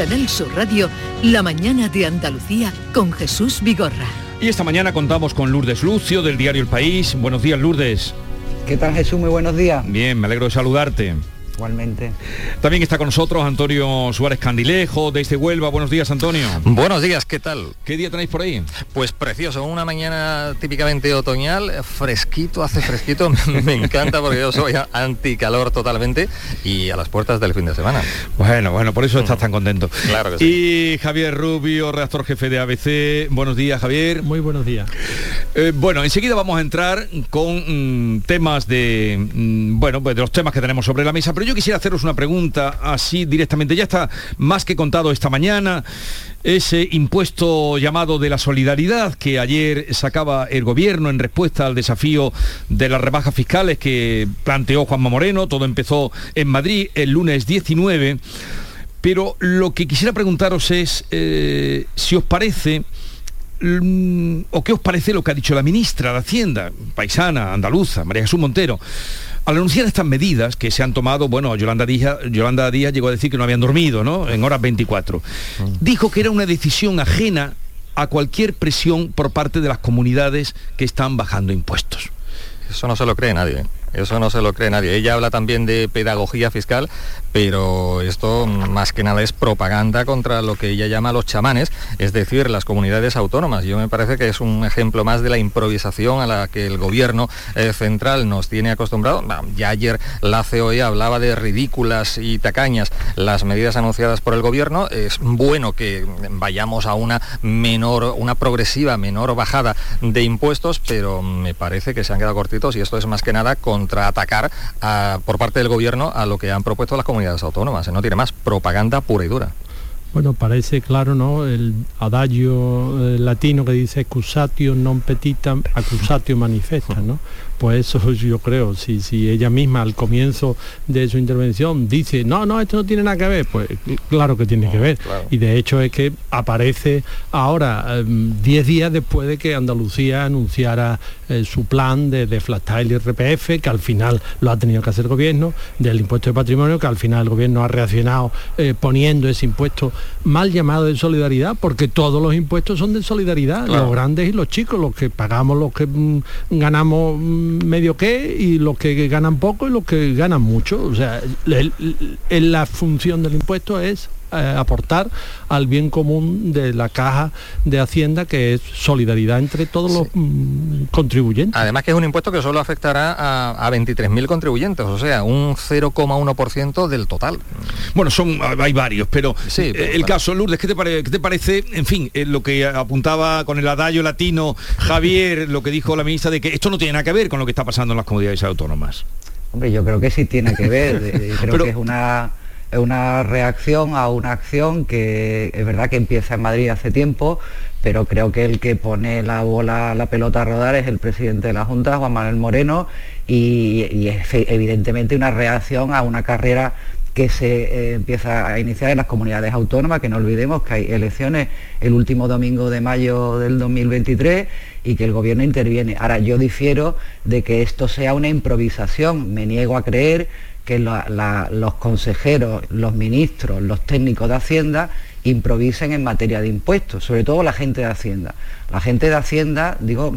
Canal Sur Radio, La mañana de Andalucía con Jesús Vigorra. Y esta mañana contamos con Lourdes Lucio del diario El País. Buenos días, Lourdes. ¿Qué tal Jesús? Muy buenos días. Bien, me alegro de saludarte. Igualmente. También está con nosotros Antonio Suárez Candilejo, desde Huelva. Buenos días, Antonio. Buenos días, ¿qué tal? ¿Qué día tenéis por ahí? Pues precioso, una mañana típicamente otoñal, fresquito, hace fresquito, me encanta porque yo soy anticalor totalmente y a las puertas del fin de semana. Bueno, bueno, por eso estás tan contento. Claro que sí. Y Javier Rubio, redactor jefe de ABC. Buenos días, Javier. Muy buenos días. Eh, bueno, enseguida vamos a entrar con mm, temas de, mm, bueno, pues de los temas que tenemos sobre la mesa, pero yo quisiera haceros una pregunta así directamente. Ya está más que contado esta mañana ese impuesto llamado de la solidaridad que ayer sacaba el gobierno en respuesta al desafío de las rebajas fiscales que planteó Juanma Moreno. Todo empezó en Madrid el lunes 19. Pero lo que quisiera preguntaros es eh, si os parece mm, o qué os parece lo que ha dicho la ministra de Hacienda, paisana, andaluza, María Jesús Montero, al anunciar estas medidas que se han tomado, bueno, Yolanda Díaz, Yolanda Díaz llegó a decir que no habían dormido, ¿no? En horas 24. Dijo que era una decisión ajena a cualquier presión por parte de las comunidades que están bajando impuestos. Eso no se lo cree nadie. ¿eh? Eso no se lo cree nadie. Ella habla también de pedagogía fiscal, pero esto más que nada es propaganda contra lo que ella llama los chamanes, es decir, las comunidades autónomas. Yo me parece que es un ejemplo más de la improvisación a la que el gobierno eh, central nos tiene acostumbrado. Ya ayer la COE hablaba de ridículas y tacañas las medidas anunciadas por el gobierno. Es bueno que vayamos a una menor, una progresiva menor bajada de impuestos, pero me parece que se han quedado cortitos y esto es más que nada con contraatacar por parte del gobierno a lo que han propuesto las comunidades autónomas. ¿eh? No tiene más propaganda pura y dura. Bueno, parece claro, ¿no? El adagio eh, latino que dice accusatio non petitam, accusatio manifesta, ¿no? Pues eso yo creo, si, si ella misma al comienzo de su intervención dice, no, no, esto no tiene nada que ver, pues claro que tiene que ver. Y de hecho es que aparece ahora, 10 días después de que Andalucía anunciara eh, su plan de, de flat tile y RPF, que al final lo ha tenido que hacer el gobierno, del impuesto de patrimonio, que al final el gobierno ha reaccionado eh, poniendo ese impuesto mal llamado de solidaridad, porque todos los impuestos son de solidaridad, los grandes y los chicos, los que pagamos, los que mm, ganamos mm, medio qué, y los que ganan poco y los que ganan mucho. O sea, la función del impuesto es eh, aportar al bien común de la caja de Hacienda, que es solidaridad entre todos los mm, contribuyentes. Además que es un impuesto que solo afectará a, a 23.000 contribuyentes, o sea, un 0,1% del total. Bueno, son hay varios, pero, Sí, eh, el caso, Lourdes, ¿qué te, pare- qué te parece, en fin, eh, lo que apuntaba con el adagio latino Javier, lo que dijo la ministra de que esto no tiene nada que ver con lo que está pasando en las comunidades autónomas? Hombre, yo creo que sí tiene que ver. Creo Pero- que es una, una reacción a una acción que es verdad que empieza en Madrid hace tiempo, pero creo que el que pone la bola, la pelota a rodar es el presidente de la Junta, Juan Manuel Moreno, y, es evidentemente una reacción a una carrera que se eh, empieza a iniciar en las comunidades autónomas, que no olvidemos que hay elecciones el último domingo de mayo del 2023 y que el gobierno interviene. Ahora, yo difiero de que esto sea una improvisación, me niego a creer que la- la- los consejeros, los ministros, los técnicos de Hacienda improvisen en materia de impuestos, sobre todo la gente de Hacienda. La gente de Hacienda, digo,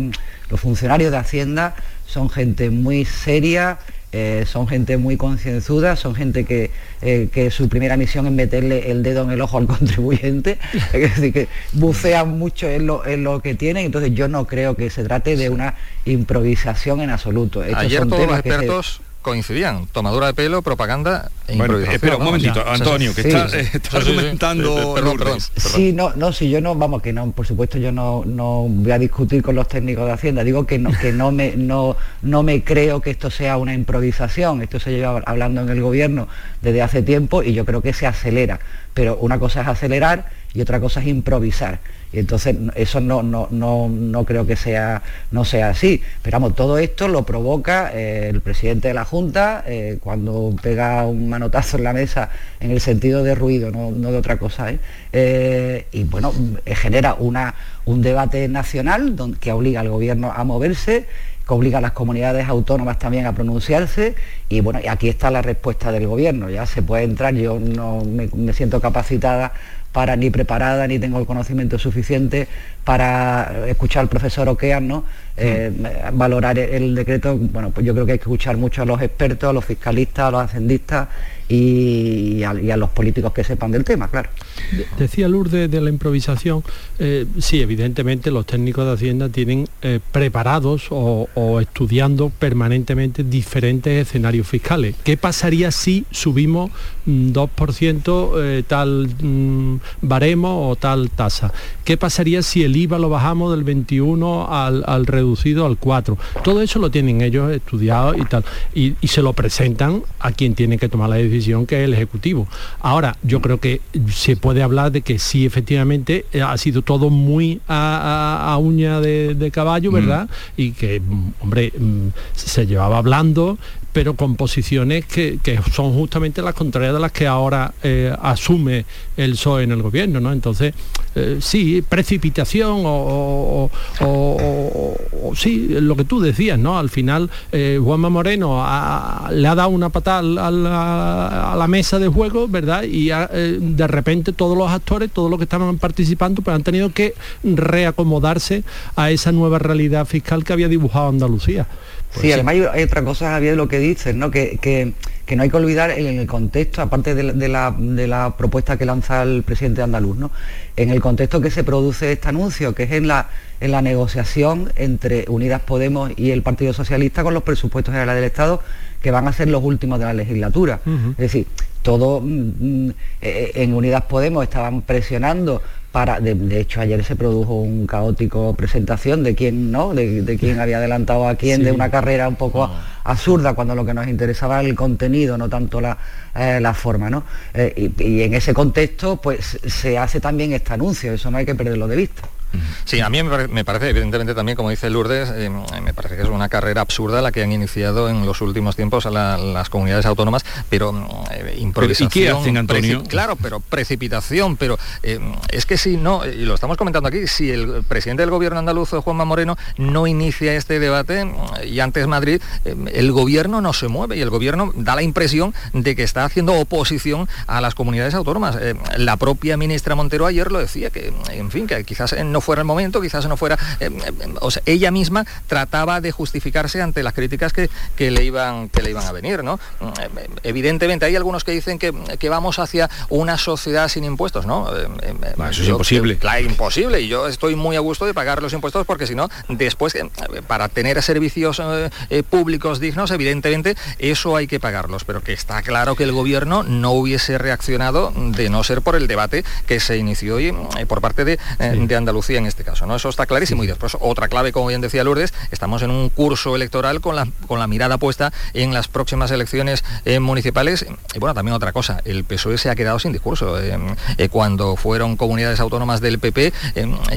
los funcionarios de Hacienda son gente muy seria, eh, son gente muy concienzuda, son gente que, eh, que su primera misión es meterle el dedo en el ojo al contribuyente, es decir, que bucean mucho en lo, en lo que tienen, entonces yo no creo que se trate de una improvisación en absoluto. Estos Ayer son todos los temas que se- expertos coincidían, tomadura de pelo, propaganda e Bueno, improvisación. espera un momentito, ya. Antonio, que Sí, está, sí. eh, está argumentando Eh, perdón, perdón. Sí, no, no, si yo no, vamos, que no, por supuesto yo no, no voy a discutir con los técnicos de Hacienda, digo que no, que no me, no, no me creo que esto sea una improvisación, esto se lleva hablando en el gobierno desde hace tiempo y yo creo que se acelera, pero una cosa es acelerar y otra cosa es improvisar. Y entonces eso no, no, no, no creo que sea, no sea así. Pero vamos, todo esto lo provoca eh, el presidente de la Junta eh, cuando pega un manotazo en la mesa en el sentido de ruido, no, no de otra cosa. ¿eh? Y bueno, genera una, un debate nacional que obliga al gobierno a moverse que obliga a las comunidades autónomas también a pronunciarse y bueno, aquí está la respuesta del gobierno, ya se puede entrar, yo no me, me siento capacitada para ni preparada ni tengo el conocimiento suficiente para escuchar al profesor Oquean, ¿no? Eh, valorar el, decreto, bueno, pues yo creo que hay que escuchar mucho a los expertos, a los fiscalistas, a los hacendistas y, y a, y a los políticos que sepan del tema, claro. De- Decía Lourdes de la improvisación, eh, sí, evidentemente los técnicos de Hacienda tienen eh, preparados o, o estudiando permanentemente diferentes escenarios fiscales. ¿Qué pasaría si subimos mm, 2% eh, tal mm, baremo o tal tasa? ¿Qué pasaría si el IVA lo bajamos del 21 al, al reducido al 4? Todo eso lo tienen ellos estudiado y tal. Y, y se lo presentan a quien tiene que tomar la decisión, que es el Ejecutivo. Ahora, yo creo que se puede hablar de que sí, efectivamente, eh, ha sido todo muy a, a- a uña de, de caballo, ¿verdad? Y que, mm, hombre, mm, se llevaba hablando pero con posiciones que, que son justamente las contrarias de las que ahora eh, asume el PSOE en el gobierno, ¿no? Entonces, eh, sí, precipitación o, o- sí, lo que tú decías, ¿no? Al final, eh, Juanma Moreno le ha dado una patada a la, a la mesa de juego, ¿verdad? Y de repente todos los actores, todos los que estaban participando, pues han tenido que reacomodarse a esa nueva realidad fiscal que había dibujado Andalucía. Pues sí, además hay, hay otra cosa, Javier, de lo que dices, ¿no? Que, que- que no hay que olvidar en el contexto, aparte de la, de la- de la propuesta que lanza el presidente andaluz, ¿no? En el contexto que se produce este anuncio, que es en la, en la negociación entre Unidas Podemos y el Partido Socialista con los presupuestos generales del Estado, que van a ser los últimos de la legislatura. Es decir, todo mm, mm, eh, en Unidas Podemos estaban presionando para, de, de hecho ayer se produjo un caótico presentación de quién no, de, de quién había adelantado a quién, Sí. de una carrera un poco absurda cuando lo que nos interesaba era el contenido, no tanto la, eh, la forma, ¿no? Eh, y, y en ese contexto, pues se hace también este anuncio, eso no hay que perderlo de vista. Sí, a mí me parece, evidentemente también, como dice Lourdes, eh, me parece que es una carrera absurda la que han iniciado en los últimos tiempos las comunidades autónomas, pero eh, improvisación. ¿Y qué hacen, Antonio? Claro, pero precipitación, pero eh, es que si no, y lo estamos comentando aquí, si el presidente del gobierno andaluz, Juanma Moreno, no inicia este debate, y antes Madrid, el gobierno no se mueve y el gobierno da la impresión de que está haciendo oposición a las comunidades autónomas. la propia ministra Montero ayer lo decía, que en fin, que quizás no fuera el momento, quizás no fuera... Eh, eh, o sea, ella misma trataba de justificarse ante las críticas que, que, le, iban, que le iban a venir, ¿no? Eh, evidentemente hay algunos que dicen que, que vamos hacia una sociedad sin impuestos, ¿no? eso es imposible. Claro, imposible. Y yo estoy muy a gusto de pagar los impuestos porque si no, después, para tener servicios públicos dignos, evidentemente, eso hay que pagarlos. Pero que está claro que el gobierno no hubiese reaccionado de no ser por el debate que se inició hoy por parte de, de Andalucía en este caso. ¿no? Eso está clarísimo. Y después otra clave, como bien decía Lourdes, estamos en un curso electoral con la, con la mirada puesta en las próximas elecciones eh, municipales. Y bueno, también otra cosa, el PSOE se ha quedado sin discurso. Eh, eh, cuando fueron comunidades autónomas del PP,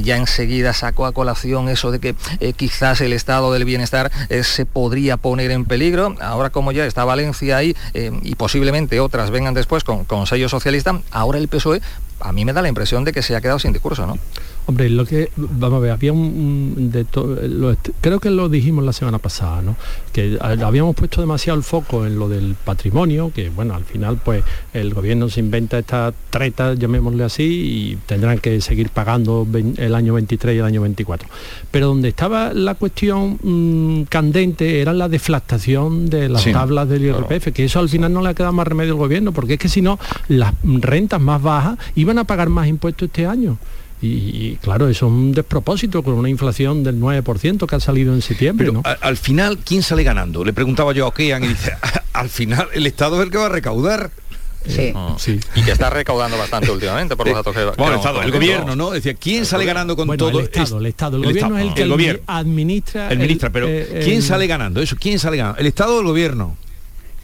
ya enseguida sacó a colación eso de que quizás el estado del bienestar se podría poner en peligro. Ahora como ya está Valencia ahí y posiblemente otras vengan después con, con sello socialista, ahora el PSOE a mí me da la impresión de que se ha quedado sin discurso, ¿no? Hombre, lo que, vamos a ver, había un, de creo que lo dijimos la semana pasada, ¿no? Que habíamos puesto demasiado el foco en lo del patrimonio, que bueno, al final pues el gobierno se inventa esta treta, llamémosle así, y tendrán que seguir pagando el año 23 y el año 24. Pero donde estaba la cuestión mm, candente era la deflactación de las tablas del IRPF, que eso al final no le ha quedado más remedio al gobierno, porque es que si no, las rentas más bajas iban a pagar más impuestos este año. Y, claro, eso es un despropósito con una inflación del 9% que ha salido en septiembre. Pero al final, ¿quién sale ganando? Le preguntaba yo a Okean y dice, al final el Estado es el que va a recaudar. Sí. Ah. sí. Y que está recaudando bastante últimamente por los datos que... Bueno, el, Estado, el gobierno, ¿no? Decía, ¿quién sale ganando con todo? El Estado, el Estado. El, gobierno es el que el gobierno. administra... Administra, pero eh, ¿quién sale ganando? Eso, ¿quién sale ganando? ¿El Estado o el gobierno?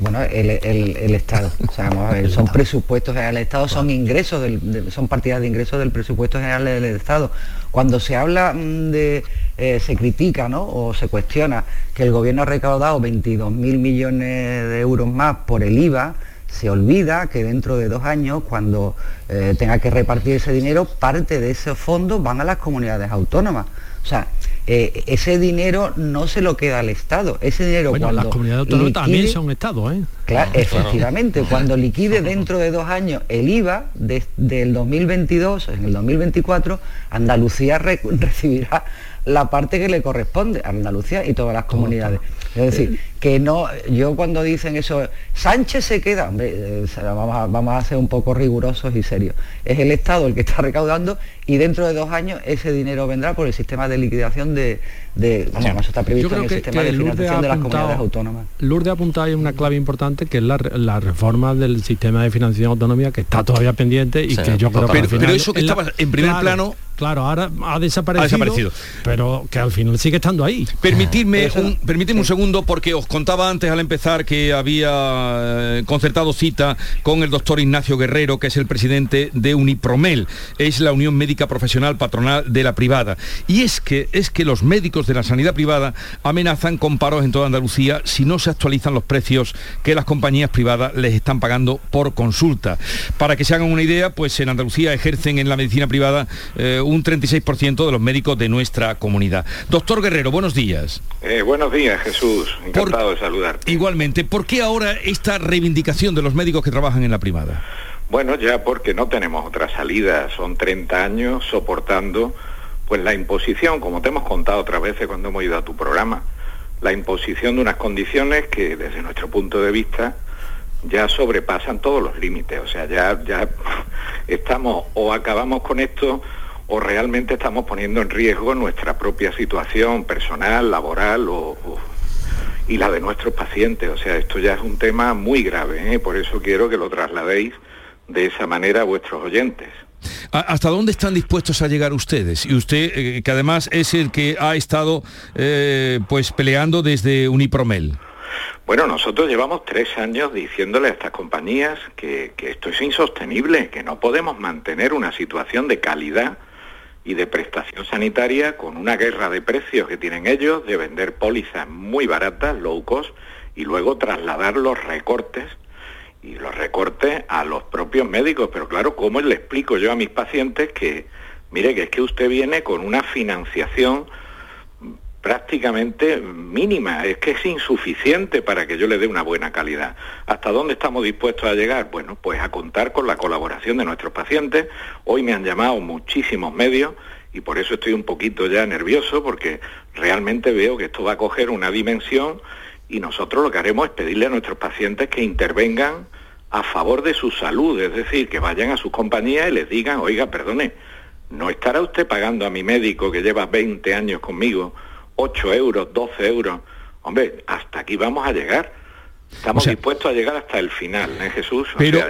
Bueno, el, Estado. O sea, vamos a ver, son presupuestos generales del Estado, son ingresos, del, son partidas de ingresos del presupuesto general del Estado. Cuando se habla mm, de, eh, se critica, ¿no? O se cuestiona que el gobierno ha recaudado 22.000 millones de euros más por el IVA, se olvida que dentro de dos años, cuando eh, tenga que repartir ese dinero, parte de esos fondos van a las comunidades autónomas. O sea, eh, ese dinero no se lo queda al Estado. Ese dinero bueno, las comunidades autónomas también son Estados, ¿eh? Claro, efectivamente, cuando liquide dentro de dos años el IVA del 2022, en el 2024, Andalucía recibirá la parte que le corresponde a Andalucía y todas las comunidades. Es decir, que no, yo cuando dicen eso, Sánchez se queda, eh, vamos, a, ser un poco rigurosos y serios. Es el Estado el que está recaudando y dentro de dos años ese dinero vendrá por el sistema de liquidación de, de vamos, está previsto en el sistema de financiación de las comunidades autónomas. Lourdes ha apuntado ahí una clave importante que es la, reforma del sistema de financiación autonómica que está todavía pendiente y que yo creo que pero, eso que estaba en primer plano claro ahora ha desaparecido, pero que al final sigue estando ahí. Permitidme un, permitidme un segundo porque os contaba antes al empezar que había eh, concertado cita con el doctor Ignacio Guerrero que es el presidente de Unipromel. Es la Unión Médica Profesional Patronal de la Privada. Y es que es que los médicos de la sanidad privada amenazan con paros en toda Andalucía si no se actualizan los precios que las compañías privadas les están pagando por consulta. Para que se hagan una idea, pues en Andalucía ejercen en la medicina privada eh, un 36% de los médicos de nuestra comunidad. Doctor Guerrero, buenos días. Eh, buenos días, Jesús. Encantado de saludarte. Igualmente, ¿por qué ahora esta reivindicación de los médicos que trabajan en la privada? Bueno, ya porque no tenemos otra salida. Son 30 años soportando pues la imposición, como te hemos contado otras veces cuando hemos ido a tu programa, la imposición de unas condiciones que desde nuestro punto de vista ya sobrepasan todos los límites. O sea, ya, ya estamos o acabamos con esto o realmente estamos poniendo en riesgo nuestra propia situación personal, laboral o, y la de nuestros pacientes. O sea, esto ya es un tema muy grave. ¿eh? Por eso quiero que lo trasladéis de esa manera a vuestros oyentes. ¿Hasta dónde están dispuestos a llegar ustedes? Y usted, eh, que además es el que ha estado eh, pues peleando desde Unipromel. Bueno, nosotros llevamos tres años diciéndole a estas compañías que, esto es insostenible, que no podemos mantener una situación de calidad y de prestación sanitaria con una guerra de precios que tienen ellos, de vender pólizas muy baratas, low cost, y luego trasladar los recortes y los recortes a los propios médicos. Pero claro, ¿cómo le explico yo a mis pacientes que, mire, que es que usted viene con una financiación prácticamente mínima, es que es insuficiente para que yo le dé una buena calidad. ¿Hasta dónde estamos dispuestos a llegar? Bueno, pues a contar con la colaboración de nuestros pacientes. Hoy me han llamado muchísimos medios y por eso estoy un poquito ya nervioso porque realmente veo que esto va a coger una dimensión y nosotros lo que haremos es pedirle a nuestros pacientes que intervengan a favor de su salud, es decir, que vayan a sus compañías y les digan, oiga, perdone, ¿no estará usted pagando a mi médico que lleva 20 años conmigo 8 euros, 12 euros? Hombre, hasta aquí vamos a llegar. Estamos dispuestos a llegar hasta el final, ¿eh, Jesús? pero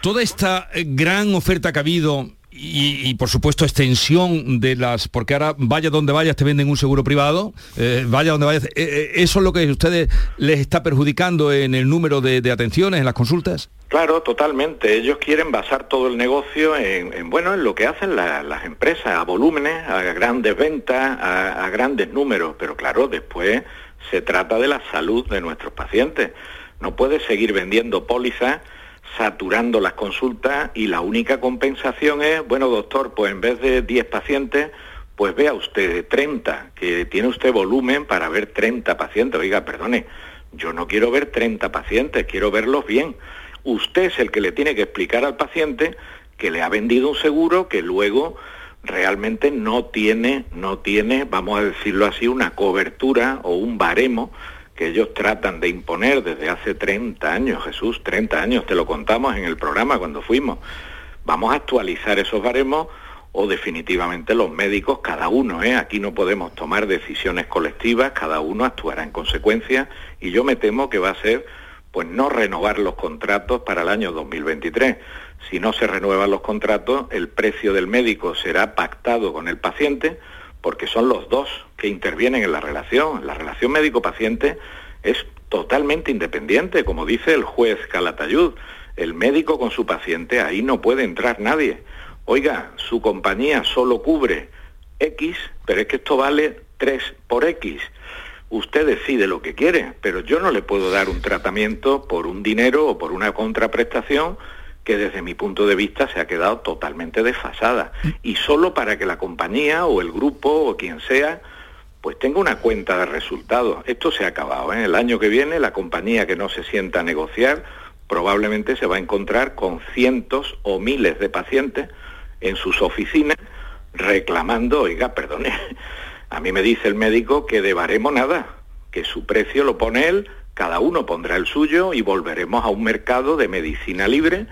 toda esta gran oferta que ha habido y, por supuesto extensión de las porque ahora vaya donde vayas te venden un seguro privado eh, vaya donde vayas eh, eh, eso es lo que a ustedes les está perjudicando en el número de, atenciones en las consultas Claro, totalmente. Ellos quieren basar todo el negocio en, bueno, en lo que hacen las empresas, a volúmenes, a grandes ventas, a, a grandes números. Pero claro, después se trata de la salud de nuestros pacientes. No puede seguir vendiendo pólizas saturando las consultas y la única compensación es, bueno doctor, pues en vez de 10 pacientes, pues vea usted 30, que tiene usted volumen para ver 30 pacientes. Oiga, perdone, yo no quiero ver 30 pacientes, quiero verlos bien. Usted es el que le tiene que explicar al paciente que le ha vendido un seguro que luego realmente no tiene, no tiene, vamos a decirlo así, una cobertura o un baremo que ellos tratan de imponer desde hace 30 años, Jesús, 30 años, te lo contamos en el programa cuando fuimos. Vamos a actualizar esos baremos o definitivamente los médicos, cada uno, ¿eh? aquí no podemos tomar decisiones colectivas, cada uno actuará en consecuencia y yo me temo que va a ser pues no renovar los contratos para el año 2023. Si no se renuevan los contratos, el precio del médico será pactado con el paciente, porque son los dos que intervienen en la relación. La relación médico-paciente es totalmente independiente, como dice el juez Calatayud. El médico con su paciente, ahí no puede entrar nadie. Oiga, su compañía solo cubre X, pero es que esto vale 3 por X. Usted decide lo que quiere, pero yo no le puedo dar un tratamiento por un dinero o por una contraprestación que desde mi punto de vista se ha quedado totalmente desfasada. Y solo para que la compañía o el grupo o quien sea, pues tenga una cuenta de resultados. Esto se ha acabado. ¿eh? El año que viene la compañía que no se sienta a negociar probablemente se va a encontrar con cientos o miles de pacientes en sus oficinas reclamando, oiga, perdone, a mí me dice el médico que de baremo nada, que su precio lo pone él, cada uno pondrá el suyo y volveremos a un mercado de medicina libre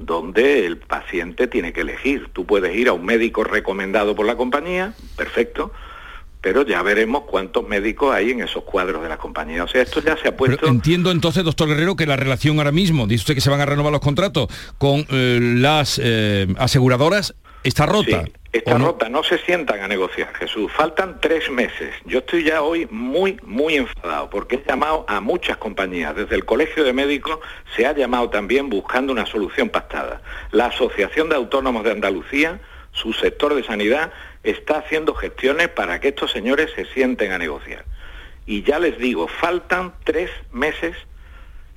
donde el paciente tiene que elegir. Tú puedes ir a un médico recomendado por la compañía, perfecto, pero ya veremos cuántos médicos hay en esos cuadros de la compañía. O sea, esto ya se ha puesto... entiendo entonces, doctor Guerrero, que la relación ahora mismo, dice usted que se van a renovar los contratos con eh, las eh, aseguradoras, está rota. Está rota, no se sientan a negociar, Jesús. Faltan tres meses. Yo estoy ya hoy muy, muy enfadado porque he llamado a muchas compañías. Desde el Colegio de Médicos se ha llamado también buscando una solución pactada. La Asociación de Autónomos de Andalucía, su sector de sanidad, está haciendo gestiones para que estos señores se sienten a negociar. Y ya les digo, faltan tres meses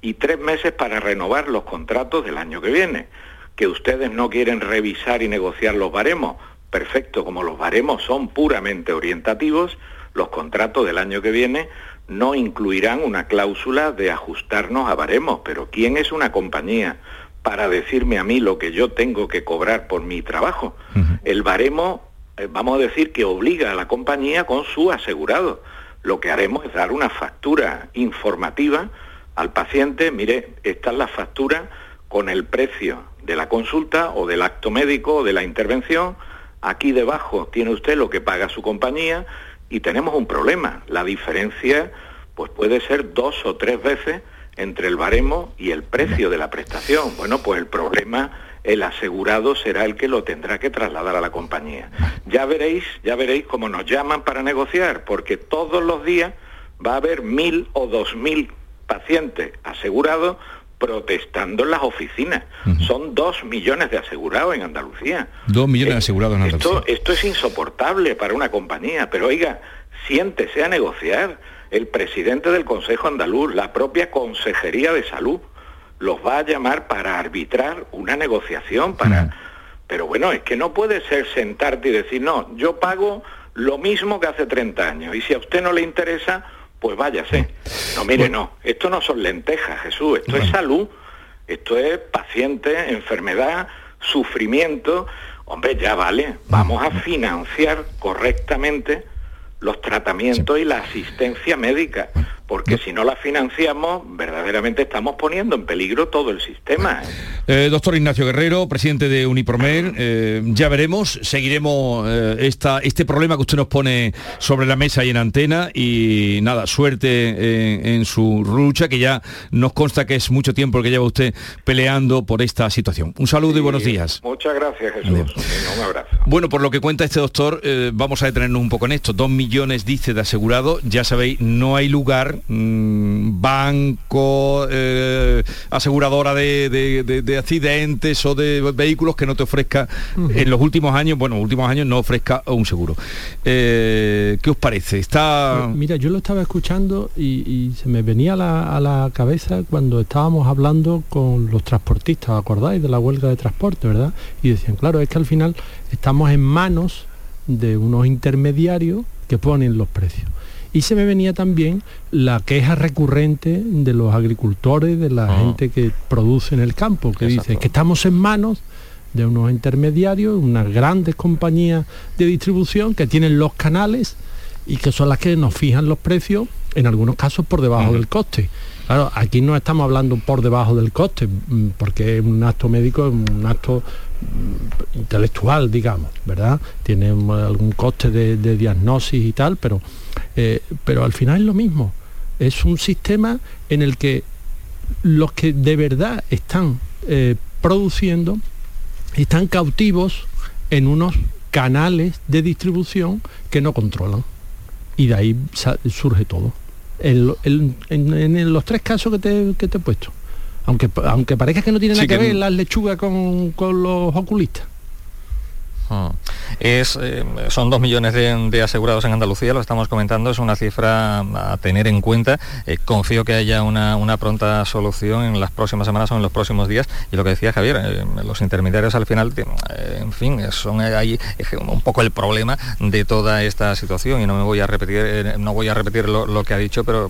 y tres meses para renovar los contratos del año que viene. Que ustedes no quieren revisar y negociar los baremos perfecto, como los baremos son puramente orientativos, los contratos del año que viene no incluirán una cláusula de ajustarnos a baremos, pero ¿quién es una compañía para decirme a mí lo que yo tengo que cobrar por mi trabajo? El baremo, eh, vamos a decir que obliga a la compañía con su asegurado. Lo que haremos es dar una factura informativa al paciente, mire, esta es la factura con el precio de la consulta o del acto médico o de la intervención, Aquí debajo tiene usted lo que paga su compañía y tenemos un problema. La diferencia pues puede ser dos o tres veces entre el baremo y el precio de la prestación. Bueno, pues el problema el asegurado será el que lo tendrá que trasladar a la compañía. Ya veréis, ya veréis cómo nos llaman para negociar, porque todos los días va a haber mil o dos mil pacientes asegurados protestando en las oficinas. Son dos millones de asegurados en Andalucía. Dos millones de asegurados en Andalucía. Esto, esto es insoportable para una compañía, pero oiga, siéntese a negociar. El presidente del Consejo Andaluz, la propia Consejería de Salud, los va a llamar para arbitrar una negociación, para... Pero bueno, es que no puede ser sentarte y decir, no, yo pago lo mismo que hace 30 años, y si a usted no le interesa, pues váyase. No, mire, no, esto no son lentejas, Jesús, esto es salud, esto es paciente, enfermedad, sufrimiento. Hombre, ya vale, vamos a financiar correctamente los tratamientos y la asistencia médica porque si no la financiamos, verdaderamente estamos poniendo en peligro todo el sistema. ¿eh? doctor Ignacio Guerrero, presidente de Unipromer, eh, ya veremos, seguiremos eh, esta, este problema que usted nos pone sobre la mesa y en antena y nada, suerte en su lucha, que ya nos consta que es mucho tiempo el que lleva usted peleando por esta situación. Un saludo y buenos días. Muchas gracias, Jesús. un abrazo. Bueno, por lo que cuenta este doctor, vamos a detenernos un poco en esto. Dos millones, dice, de asegurado. Ya sabéis, no hay lugar Mm, banco, eh, aseguradora de, accidentes o de vehículos que no te ofrezca en los últimos años, bueno, últimos años no ofrezca un seguro. Eh, ¿Qué os parece? Está... Pues mira, yo lo estaba escuchando y, se me venía a la, cabeza cuando estábamos hablando con los transportistas, ¿acordáis? De la huelga de transporte, ¿verdad? Y decían, claro, es que al final estamos en manos de unos intermediarios que ponen los precios. Y se me venía también la queja recurrente de los agricultores, de la ah. gente que produce en el campo, que dice que estamos en manos de unos intermediarios, unas grandes compañías de distribución que tienen los canales y que son las que nos fijan los precios, en algunos casos por debajo del coste. Claro, aquí no estamos hablando por debajo del coste, mm, porque es un acto médico, es un acto intelectual, digamos, ¿verdad? Tiene algún coste de, de diagnosis y tal, pero eh, pero al final es lo mismo. Es un sistema en el que los que de verdad están eh, produciendo están cautivos en unos canales de distribución que no controlan. Y de ahí surge todo. en, los tres casos que te, he puesto. Aunque, aunque parezca que no tiene nada que, ver las lechugas con, con los oculistas. Mm. Es, eh, son dos millones de, asegurados en Andalucía, lo estamos comentando, es una cifra a tener en cuenta. Eh, confío que haya una, pronta solución en las próximas semanas o en los próximos días. Y lo que decía Javier, eh, los intermediarios al final, en fin, son ahí un poco el problema de toda esta situación. Y no me voy a repetir, no voy a repetir lo, que ha dicho, pero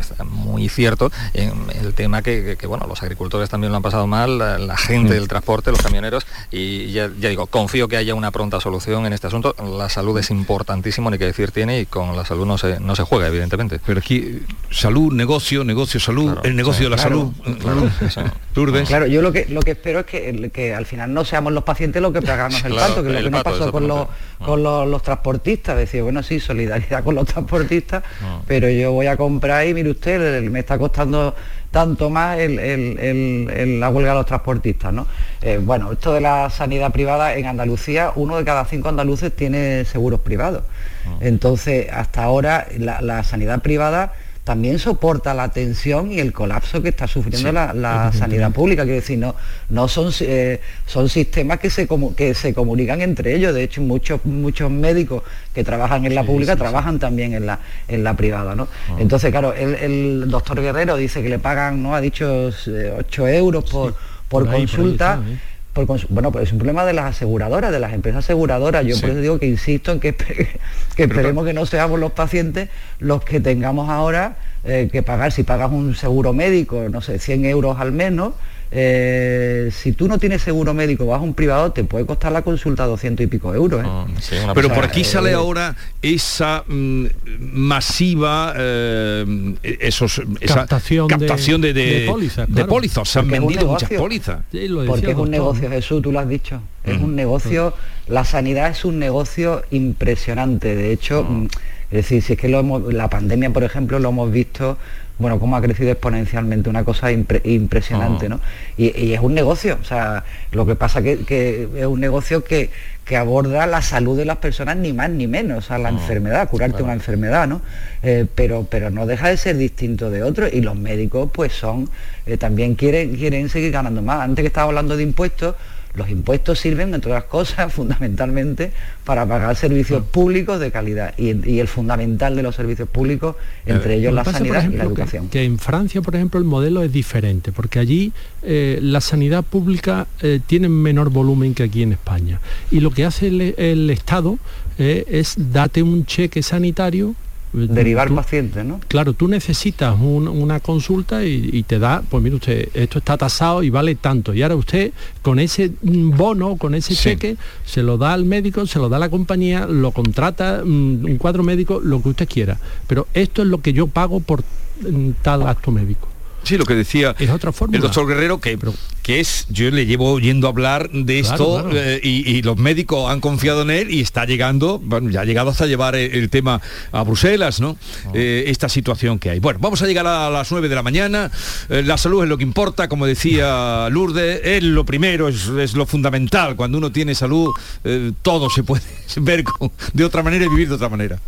es muy cierto el tema que, bueno, los agricultores también lo han pasado mal, la, gente del transporte, los camioneros, y ya, ya digo, confío que haya una pronta solución en este asunto. La salud es importantísimo, ni que decir tiene, y con la salud no se, no se juega, evidentemente. Pero aquí, salud, negocio, negocio, salud, el negocio de la salud. Claro, yo lo que, lo que espero es que, que al final no seamos los pacientes los que pagamos el pato, que es lo que nos pasó con, los, con los, transportistas. Decir, bueno, sí, solidaridad con los transportistas, pero yo voy a comprar y mire usted, me está costando tanto más la huelga de los transportistas. ¿no? Eh, bueno, esto de la sanidad privada en Andalucía, uno de cada cinco andaluces tiene seguros privados. Ah. Entonces, hasta ahora la sanidad privada también soporta la tensión y el colapso que está sufriendo la, sanidad pública. Quiero decir, no, no son, eh, son sistemas que se, que se comunican entre ellos. De hecho, muchos, muchos médicos que trabajan en la pública trabajan también en la, en la privada. ¿no? Ah. Entonces, claro, el, doctor Guerrero dice que le pagan, ¿no? Ha dicho 8 eh, euros por, por, consulta. Bueno, pues es un problema de las aseguradoras, de las empresas aseguradoras. Yo por eso digo que insisto en que, que esperemos que no seamos los pacientes los que tengamos ahora eh, que pagar, si pagas un seguro médico, no sé, 100 euros al menos, eh, si tú no tienes seguro médico, vas a un privado, te puede costar la consulta 200 y pico euros. ¿eh? Ah, Pero por aquí sale ahora esa mm, masiva, esos, captación, de, de, pólizas. Se han vendido muchas pólizas. porque es un negocio, Jesús, tú lo has dicho. Es un negocio, la sanidad es un negocio impresionante. De hecho, mm, Es decir, si es que la pandemia, por ejemplo, lo hemos visto bueno, cómo ha crecido exponencialmente, una cosa impresionante, ah. ¿no? Y, es un negocio, o sea, lo que pasa que, que es un negocio que, que, aborda la salud de las personas ni más ni menos, o sea, la ah, enfermedad, curarte una enfermedad, ¿no? Eh, pero, pero no deja de ser distinto de otros y los médicos pues son, eh, también quieren, quieren seguir ganando más. Antes que estaba hablando de impuestos, los impuestos sirven, entre otras cosas, fundamentalmente para pagar servicios públicos de calidad y, el fundamental de los servicios públicos, entre ellos la sanidad y la educación. Que, en Francia, por ejemplo, el modelo es diferente, porque allí eh, la sanidad pública eh, tiene menor volumen que aquí en España. Y lo que hace el, Estado eh, es date un cheque sanitario derivar pacientes, ¿no? Claro, tú necesitas una consulta y, te da, pues mire usted, esto está tasado y vale tanto. Y ahora usted con ese bono, con ese cheque, se lo da al médico, se lo da a la compañía, lo contrata, mm, un cuadro médico, lo que usted quiera. Pero esto es lo que yo pago por mm, tal acto médico. Sí, lo que decía es otra forma. el doctor Guerrero, que, que es, yo le llevo oyendo hablar de esto eh, y, los médicos han confiado en él y está llegando, bueno, ya ha llegado hasta llevar el, tema a Bruselas, ¿no? Ah. Eh, esta situación que hay. Bueno, vamos a llegar a las 9 de la mañana, eh, la salud es lo que importa, como decía Lourdes, es lo primero, es, lo fundamental, cuando uno tiene salud, todo se puede ver de otra manera y vivir de otra manera.